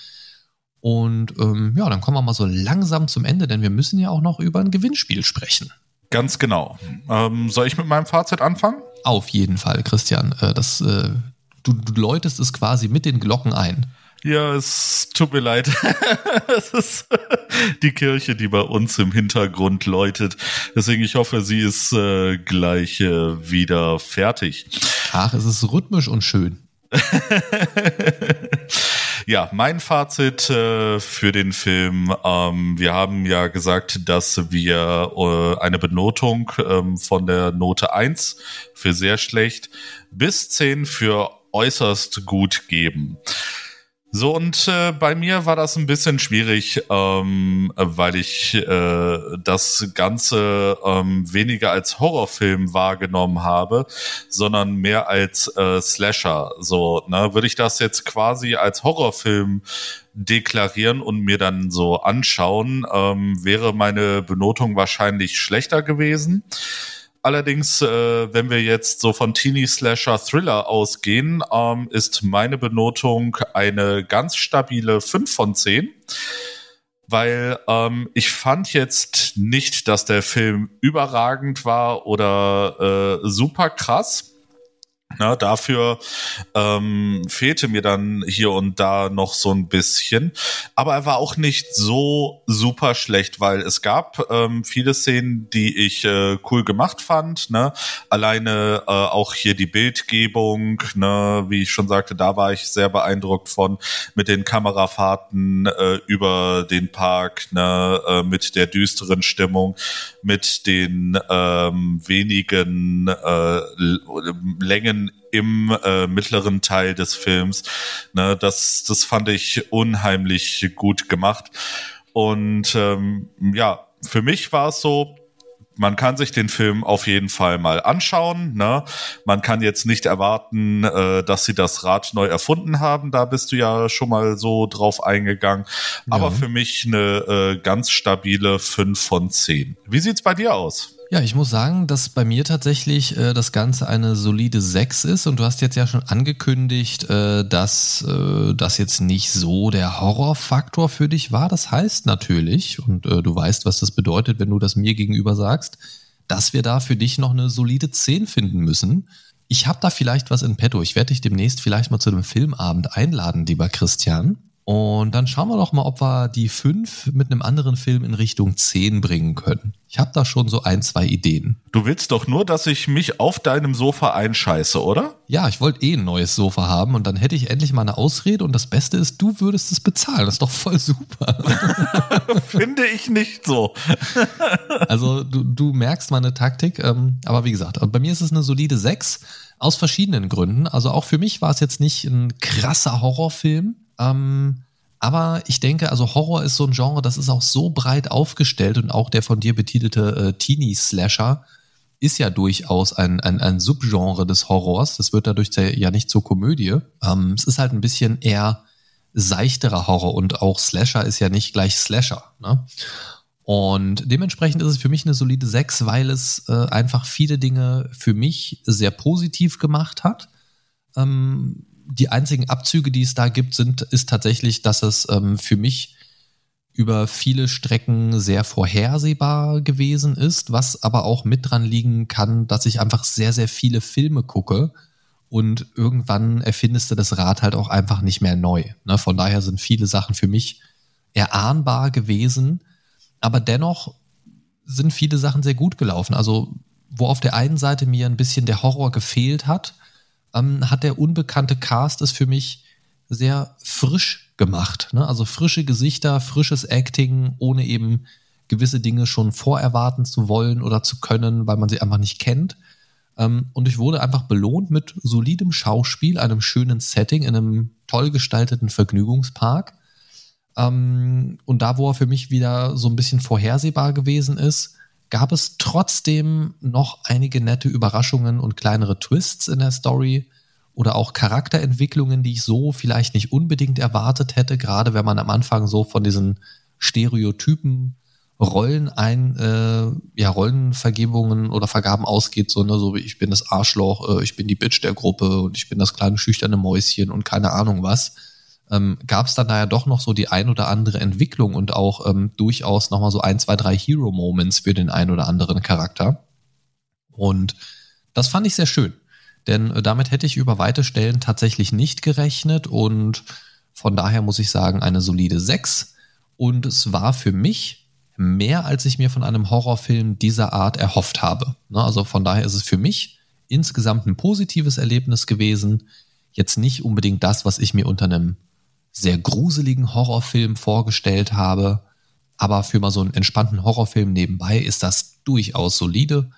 Und ähm, ja, dann kommen wir mal so langsam zum Ende, denn wir müssen ja auch noch über ein Gewinnspiel sprechen. Ganz genau. Ähm, soll ich mit meinem Fazit anfangen? Auf jeden Fall, Christian. Äh, das, äh, du, du läutest es quasi mit den Glocken ein. Ja, es tut mir leid. es ist die Kirche, die bei uns im Hintergrund läutet. Deswegen, ich hoffe, sie ist äh, gleich äh, wieder fertig. Ach, es ist rhythmisch und schön. ja, mein Fazit äh, für den Film. Ähm, wir haben ja gesagt, dass wir äh, eine Benotung ähm, von der Note 1 für sehr schlecht bis 10 für äußerst gut geben. So, und äh, bei mir war das ein bisschen schwierig, ähm, weil ich äh, das Ganze ähm, weniger als Horrorfilm wahrgenommen habe, sondern mehr als äh, Slasher. So, ne, würde ich das jetzt quasi als Horrorfilm deklarieren und mir dann so anschauen, ähm, wäre meine Benotung wahrscheinlich schlechter gewesen. Allerdings, äh, wenn wir jetzt so von Teenie Slasher Thriller ausgehen, ähm, ist meine Benotung eine ganz stabile 5 von 10. Weil ähm, ich fand jetzt nicht, dass der Film überragend war oder äh, super krass na, dafür ähm, fehlte mir dann hier und da noch so ein bisschen. Aber er war auch nicht so super schlecht, weil es gab ähm, viele Szenen, die ich äh, cool gemacht fand. Ne? Alleine äh, auch hier die Bildgebung, ne? wie ich schon sagte, da war ich sehr beeindruckt von mit den Kamerafahrten äh, über den Park, ne? äh, mit der düsteren Stimmung, mit den ähm, wenigen äh, Längen im äh, mittleren Teil des Films. Ne, das, das fand ich unheimlich gut gemacht. Und ähm, ja, für mich war es so, man kann sich den Film auf jeden Fall mal anschauen. Ne? Man kann jetzt nicht erwarten, äh, dass sie das Rad neu erfunden haben. Da bist du ja schon mal so drauf eingegangen. Aber für mich eine äh, ganz stabile 5 von 10. Wie sieht's bei dir aus? Ja, ich muss sagen, dass bei mir tatsächlich äh, das Ganze eine solide 6 ist und du hast jetzt ja schon angekündigt, äh, dass äh, das jetzt nicht so der Horrorfaktor für dich war. Das heißt natürlich, und äh, du weißt, was das bedeutet, wenn du das mir gegenüber sagst, dass wir da für dich noch eine solide 10 finden müssen. Ich habe da vielleicht was in petto. Ich werde dich demnächst vielleicht mal zu einem Filmabend einladen, lieber Christian. Und dann schauen wir doch mal, ob wir die fünf mit einem anderen Film in Richtung zehn bringen können. Ich habe da schon so ein, zwei Ideen. Du willst doch nur, dass ich mich auf deinem Sofa einscheiße, oder? Ja, ich wollte eh ein neues Sofa haben und dann hätte ich endlich mal eine Ausrede und das Beste ist, du würdest es bezahlen. Das ist doch voll super. Finde ich nicht so. also du, du merkst meine Taktik, ähm, aber wie gesagt, bei mir ist es eine solide sechs aus verschiedenen Gründen. Also auch für mich war es jetzt nicht ein krasser Horrorfilm ähm, aber ich denke, also Horror ist so ein Genre, das ist auch so breit aufgestellt und auch der von dir betitelte äh, Teenie-Slasher ist ja durchaus ein, ein, ein Subgenre des Horrors. Das wird dadurch ja nicht zur Komödie. Ähm, es ist halt ein bisschen eher seichterer Horror und auch Slasher ist ja nicht gleich Slasher. Ne? Und dementsprechend ist es für mich eine solide 6, weil es äh, einfach viele Dinge für mich sehr positiv gemacht hat. Ähm, die einzigen Abzüge, die es da gibt, sind, ist tatsächlich, dass es ähm, für mich über viele Strecken sehr vorhersehbar gewesen ist, was aber auch mit dran liegen kann, dass ich einfach sehr, sehr viele Filme gucke und irgendwann erfindest du das Rad halt auch einfach nicht mehr neu. Ne? Von daher sind viele Sachen für mich erahnbar gewesen, aber dennoch sind viele Sachen sehr gut gelaufen. Also wo auf der einen Seite mir ein bisschen der Horror gefehlt hat, ähm, hat der unbekannte Cast es für mich sehr frisch gemacht. Ne? Also frische Gesichter, frisches Acting, ohne eben gewisse Dinge schon vorerwarten zu wollen oder zu können, weil man sie einfach nicht kennt. Ähm, und ich wurde einfach belohnt mit solidem Schauspiel, einem schönen Setting in einem toll gestalteten Vergnügungspark. Ähm, und da, wo er für mich wieder so ein bisschen vorhersehbar gewesen ist, gab es trotzdem noch einige nette Überraschungen und kleinere Twists in der Story oder auch Charakterentwicklungen, die ich so vielleicht nicht unbedingt erwartet hätte, gerade wenn man am Anfang so von diesen Stereotypen Rollen ein, äh, ja, Rollenvergebungen oder Vergaben ausgeht, so, ne, so wie ich bin das Arschloch, äh, ich bin die Bitch der Gruppe und ich bin das kleine schüchterne Mäuschen und keine Ahnung was, ähm, gab es dann da ja doch noch so die ein oder andere Entwicklung und auch ähm, durchaus nochmal so ein, zwei, drei Hero-Moments für den ein oder anderen Charakter. Und das fand ich sehr schön. Denn äh, damit hätte ich über weite Stellen tatsächlich nicht gerechnet und von daher muss ich sagen, eine solide 6. Und es war für mich mehr, als ich mir von einem Horrorfilm dieser Art erhofft habe. Ne, also von daher ist es für mich insgesamt ein positives Erlebnis gewesen. Jetzt nicht unbedingt das, was ich mir unter einem sehr gruseligen Horrorfilm vorgestellt habe, aber für mal so einen entspannten Horrorfilm nebenbei ist das durchaus solide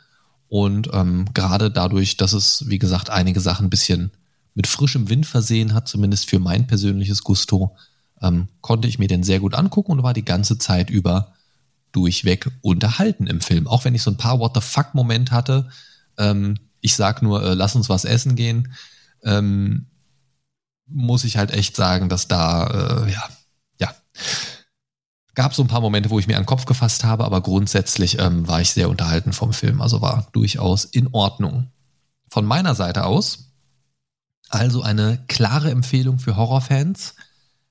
und ähm, gerade dadurch, dass es, wie gesagt, einige Sachen ein bisschen mit frischem Wind versehen hat, zumindest für mein persönliches Gusto, ähm, konnte ich mir den sehr gut angucken und war die ganze Zeit über durchweg unterhalten im Film. Auch wenn ich so ein paar What the fuck-Moment hatte. Ähm, ich sag nur, äh, lass uns was essen gehen. Ähm, muss ich halt echt sagen, dass da, äh, ja, ja, Gab so ein paar Momente, wo ich mir an den Kopf gefasst habe, aber grundsätzlich ähm, war ich sehr unterhalten vom Film, also war durchaus in Ordnung. Von meiner Seite aus also eine klare Empfehlung für Horrorfans,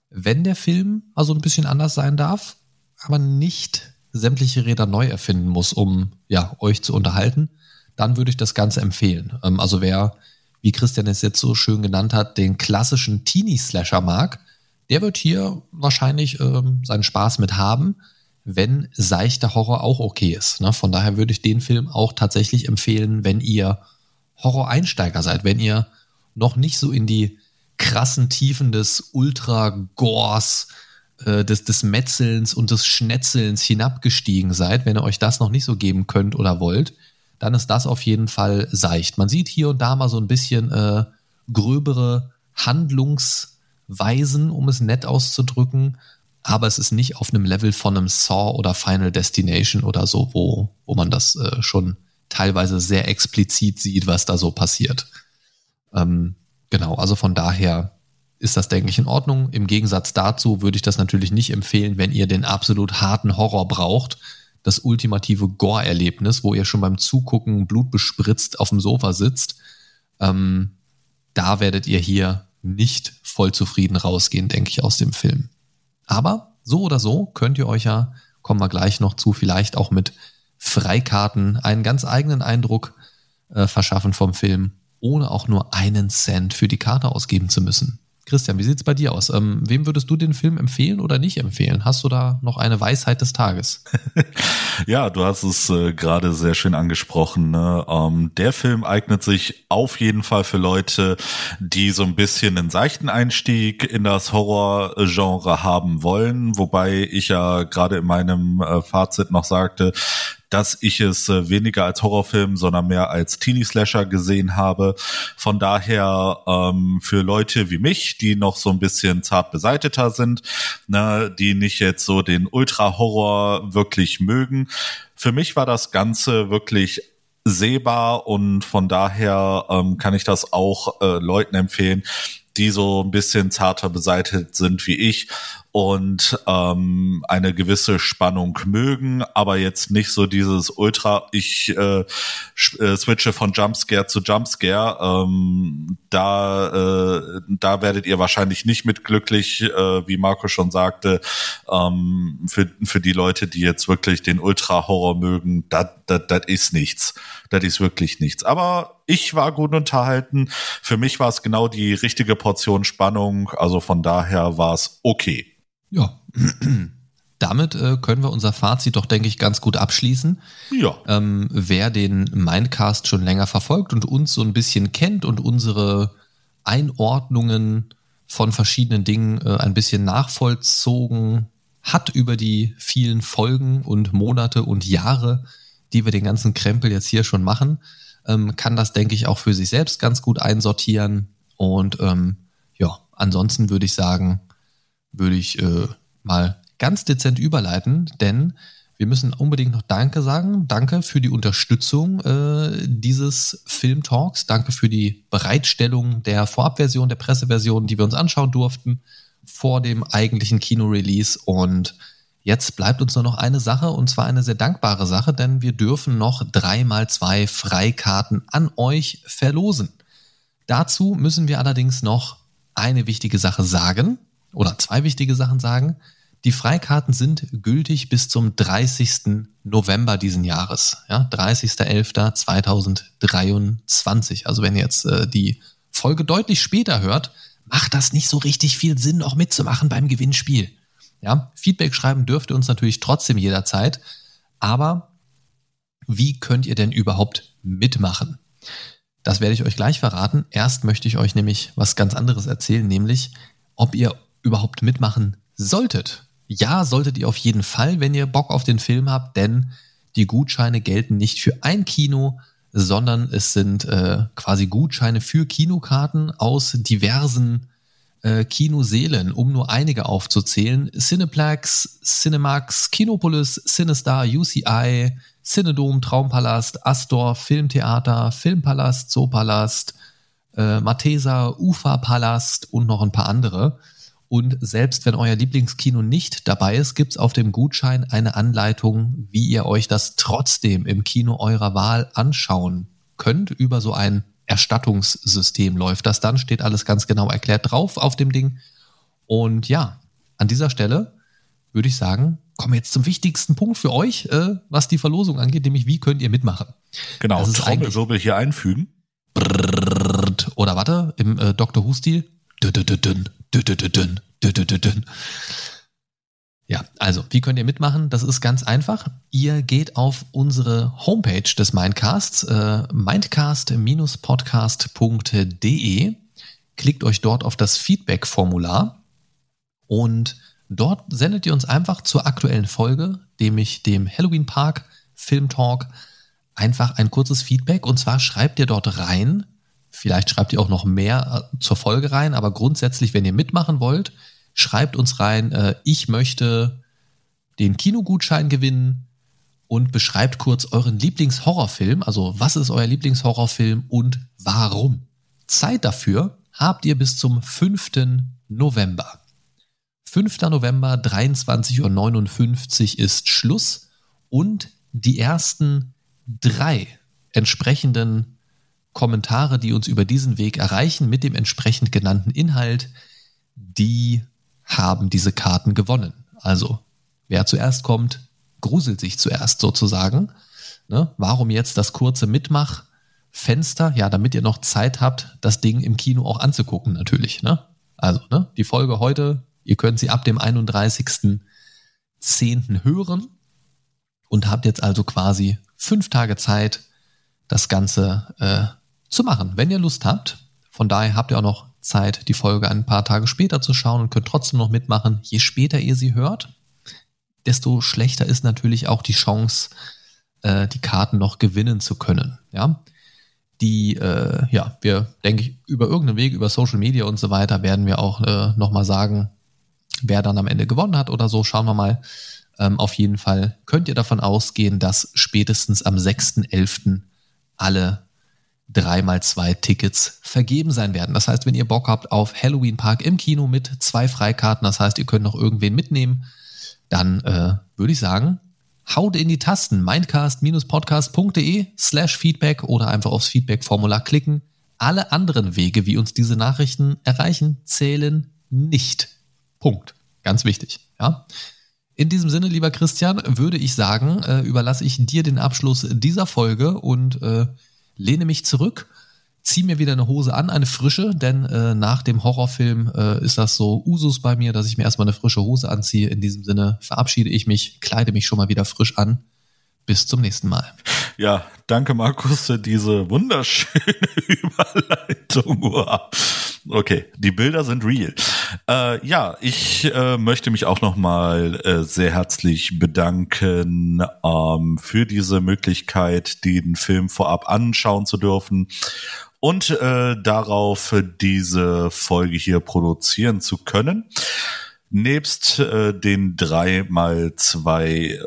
wenn der Film also ein bisschen anders sein darf, aber nicht sämtliche Räder neu erfinden muss, um ja euch zu unterhalten, dann würde ich das Ganze empfehlen. Ähm, also wer, wie Christian es jetzt so schön genannt hat, den klassischen Teenie-Slasher mag, der wird hier wahrscheinlich ähm, seinen Spaß mit haben, wenn seichter Horror auch okay ist. Ne? Von daher würde ich den Film auch tatsächlich empfehlen, wenn ihr Horror-Einsteiger seid, wenn ihr noch nicht so in die krassen Tiefen des Ultra-Gores, äh, des, des Metzelns und des Schnetzelns hinabgestiegen seid, wenn ihr euch das noch nicht so geben könnt oder wollt, dann ist das auf jeden Fall seicht. Man sieht hier und da mal so ein bisschen äh, gröbere Handlungs- Weisen, um es nett auszudrücken, aber es ist nicht auf einem Level von einem Saw oder Final Destination oder so, wo, wo man das äh, schon teilweise sehr explizit sieht, was da so passiert. Ähm, genau, also von daher ist das, denke ich, in Ordnung. Im Gegensatz dazu würde ich das natürlich nicht empfehlen, wenn ihr den absolut harten Horror braucht. Das ultimative Gore-Erlebnis, wo ihr schon beim Zugucken blutbespritzt auf dem Sofa sitzt. Ähm, da werdet ihr hier nicht voll zufrieden rausgehen, denke ich, aus dem Film. Aber so oder so könnt ihr euch ja, kommen wir gleich noch zu, vielleicht auch mit Freikarten einen ganz eigenen Eindruck äh, verschaffen vom Film, ohne auch nur einen Cent für die Karte ausgeben zu müssen. Christian, wie sieht's bei dir aus? Ähm, wem würdest du den Film empfehlen oder nicht empfehlen? Hast du da noch eine Weisheit des Tages? ja, du hast es äh, gerade sehr schön angesprochen. Ne? Ähm, der Film eignet sich auf jeden Fall für Leute, die so ein bisschen einen seichten Einstieg in das Horrorgenre haben wollen, wobei ich ja gerade in meinem äh, Fazit noch sagte, dass ich es äh, weniger als Horrorfilm, sondern mehr als Teenie-Slasher gesehen habe. Von daher ähm, für Leute wie mich, die noch so ein bisschen zart beseiteter sind, ne, die nicht jetzt so den Ultra-Horror wirklich mögen. Für mich war das Ganze wirklich sehbar und von daher ähm, kann ich das auch äh, Leuten empfehlen, die so ein bisschen zarter beseitigt sind wie ich und ähm, eine gewisse Spannung mögen, aber jetzt nicht so dieses Ultra, ich äh, äh, switche von Jumpscare zu Jumpscare. Ähm, da, äh, da werdet ihr wahrscheinlich nicht mit glücklich, äh, wie Marco schon sagte. Ähm, für, für die Leute, die jetzt wirklich den Ultra-Horror mögen, das ist nichts. Das ist wirklich nichts. Aber ich war gut unterhalten. Für mich war es genau die richtige Portion Spannung. Also von daher war es okay. Ja. Damit äh, können wir unser Fazit doch, denke ich, ganz gut abschließen. Ja. Ähm, wer den Mindcast schon länger verfolgt und uns so ein bisschen kennt und unsere Einordnungen von verschiedenen Dingen äh, ein bisschen nachvollzogen hat über die vielen Folgen und Monate und Jahre, die wir den ganzen Krempel jetzt hier schon machen, ähm, kann das, denke ich, auch für sich selbst ganz gut einsortieren. Und ähm, ja, ansonsten würde ich sagen, würde ich äh, mal ganz dezent überleiten, denn wir müssen unbedingt noch Danke sagen. Danke für die Unterstützung äh, dieses Filmtalks. Danke für die Bereitstellung der Vorabversion, der Presseversion, die wir uns anschauen durften vor dem eigentlichen Kino-Release. Und jetzt bleibt uns nur noch eine Sache, und zwar eine sehr dankbare Sache, denn wir dürfen noch dreimal zwei Freikarten an euch verlosen. Dazu müssen wir allerdings noch eine wichtige Sache sagen oder zwei wichtige Sachen sagen. Die Freikarten sind gültig bis zum 30. November diesen Jahres, ja, 30.11.2023. Also wenn ihr jetzt äh, die Folge deutlich später hört, macht das nicht so richtig viel Sinn, noch mitzumachen beim Gewinnspiel. Ja, Feedback schreiben dürft ihr uns natürlich trotzdem jederzeit, aber wie könnt ihr denn überhaupt mitmachen? Das werde ich euch gleich verraten. Erst möchte ich euch nämlich was ganz anderes erzählen, nämlich ob ihr überhaupt mitmachen solltet. Ja, solltet ihr auf jeden Fall, wenn ihr Bock auf den Film habt, denn die Gutscheine gelten nicht für ein Kino, sondern es sind äh, quasi Gutscheine für Kinokarten aus diversen äh, Kinoseelen, um nur einige aufzuzählen. Cineplex, Cinemax, Kinopolis, Cinestar, UCI, Cinedom, Traumpalast, Astor, Filmtheater, Filmpalast, Zoopalast, äh, Matesa, Ufa Palast und noch ein paar andere. Und selbst wenn euer Lieblingskino nicht dabei ist, gibt es auf dem Gutschein eine Anleitung, wie ihr euch das trotzdem im Kino eurer Wahl anschauen könnt. Über so ein Erstattungssystem läuft das dann, steht alles ganz genau erklärt drauf auf dem Ding. Und ja, an dieser Stelle würde ich sagen, kommen wir jetzt zum wichtigsten Punkt für euch, äh, was die Verlosung angeht, nämlich wie könnt ihr mitmachen. Genau, Trommelwirbel hier einfügen. Oder warte, im äh, Dr. Who-Stil. Ja, also, wie könnt ihr mitmachen? Das ist ganz einfach. Ihr geht auf unsere Homepage des Mindcasts, äh, mindcast-podcast.de, klickt euch dort auf das Feedback-Formular und dort sendet ihr uns einfach zur aktuellen Folge, nämlich dem Halloween Park Film Talk, einfach ein kurzes Feedback und zwar schreibt ihr dort rein, Vielleicht schreibt ihr auch noch mehr äh, zur Folge rein, aber grundsätzlich, wenn ihr mitmachen wollt, schreibt uns rein, äh, ich möchte den Kinogutschein gewinnen und beschreibt kurz euren Lieblingshorrorfilm. Also was ist euer Lieblingshorrorfilm und warum? Zeit dafür habt ihr bis zum 5. November. 5. November, 23.59 Uhr ist Schluss und die ersten drei entsprechenden Kommentare, die uns über diesen Weg erreichen mit dem entsprechend genannten Inhalt, die haben diese Karten gewonnen. Also, wer zuerst kommt, gruselt sich zuerst sozusagen. Ne? Warum jetzt das kurze Mitmachfenster? Ja, damit ihr noch Zeit habt, das Ding im Kino auch anzugucken, natürlich. Ne? Also, ne? die Folge heute, ihr könnt sie ab dem 31.10. hören und habt jetzt also quasi fünf Tage Zeit, das Ganze äh, zu machen, wenn ihr Lust habt. Von daher habt ihr auch noch Zeit, die Folge ein paar Tage später zu schauen und könnt trotzdem noch mitmachen. Je später ihr sie hört, desto schlechter ist natürlich auch die Chance, äh, die Karten noch gewinnen zu können. Ja, die, äh, ja, wir denke ich über irgendeinen Weg, über Social Media und so weiter, werden wir auch äh, noch mal sagen, wer dann am Ende gewonnen hat oder so. Schauen wir mal. Ähm, auf jeden Fall könnt ihr davon ausgehen, dass spätestens am 6.11. alle drei mal zwei Tickets vergeben sein werden. Das heißt, wenn ihr Bock habt auf Halloween Park im Kino mit zwei Freikarten, das heißt, ihr könnt noch irgendwen mitnehmen, dann äh, würde ich sagen, haut in die Tasten mindcast-podcast.de slash Feedback oder einfach aufs Feedback-Formular klicken. Alle anderen Wege, wie uns diese Nachrichten erreichen, zählen nicht. Punkt. Ganz wichtig. Ja. In diesem Sinne, lieber Christian, würde ich sagen, äh, überlasse ich dir den Abschluss dieser Folge und äh, lehne mich zurück, ziehe mir wieder eine Hose an, eine frische, denn äh, nach dem Horrorfilm äh, ist das so Usus bei mir, dass ich mir erstmal eine frische Hose anziehe. In diesem Sinne verabschiede ich mich, kleide mich schon mal wieder frisch an. Bis zum nächsten Mal. Ja, danke Markus für diese wunderschöne Überleitung. Okay, die Bilder sind real. Äh, ja, ich äh, möchte mich auch nochmal äh, sehr herzlich bedanken ähm, für diese Möglichkeit, den Film vorab anschauen zu dürfen und äh, darauf diese Folge hier produzieren zu können. Nebst äh, den drei mal zwei äh,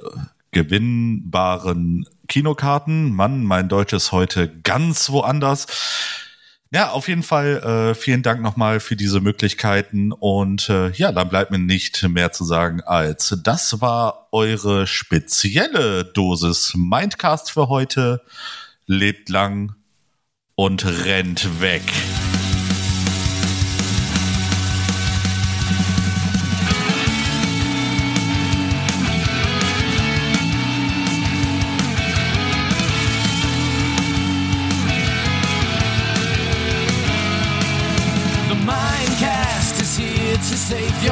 gewinnbaren Kinokarten. Mann, mein Deutsch ist heute ganz woanders ja, auf jeden Fall äh, vielen Dank nochmal für diese Möglichkeiten und äh, ja, dann bleibt mir nicht mehr zu sagen als das war eure spezielle Dosis Mindcast für heute. Lebt lang und rennt weg.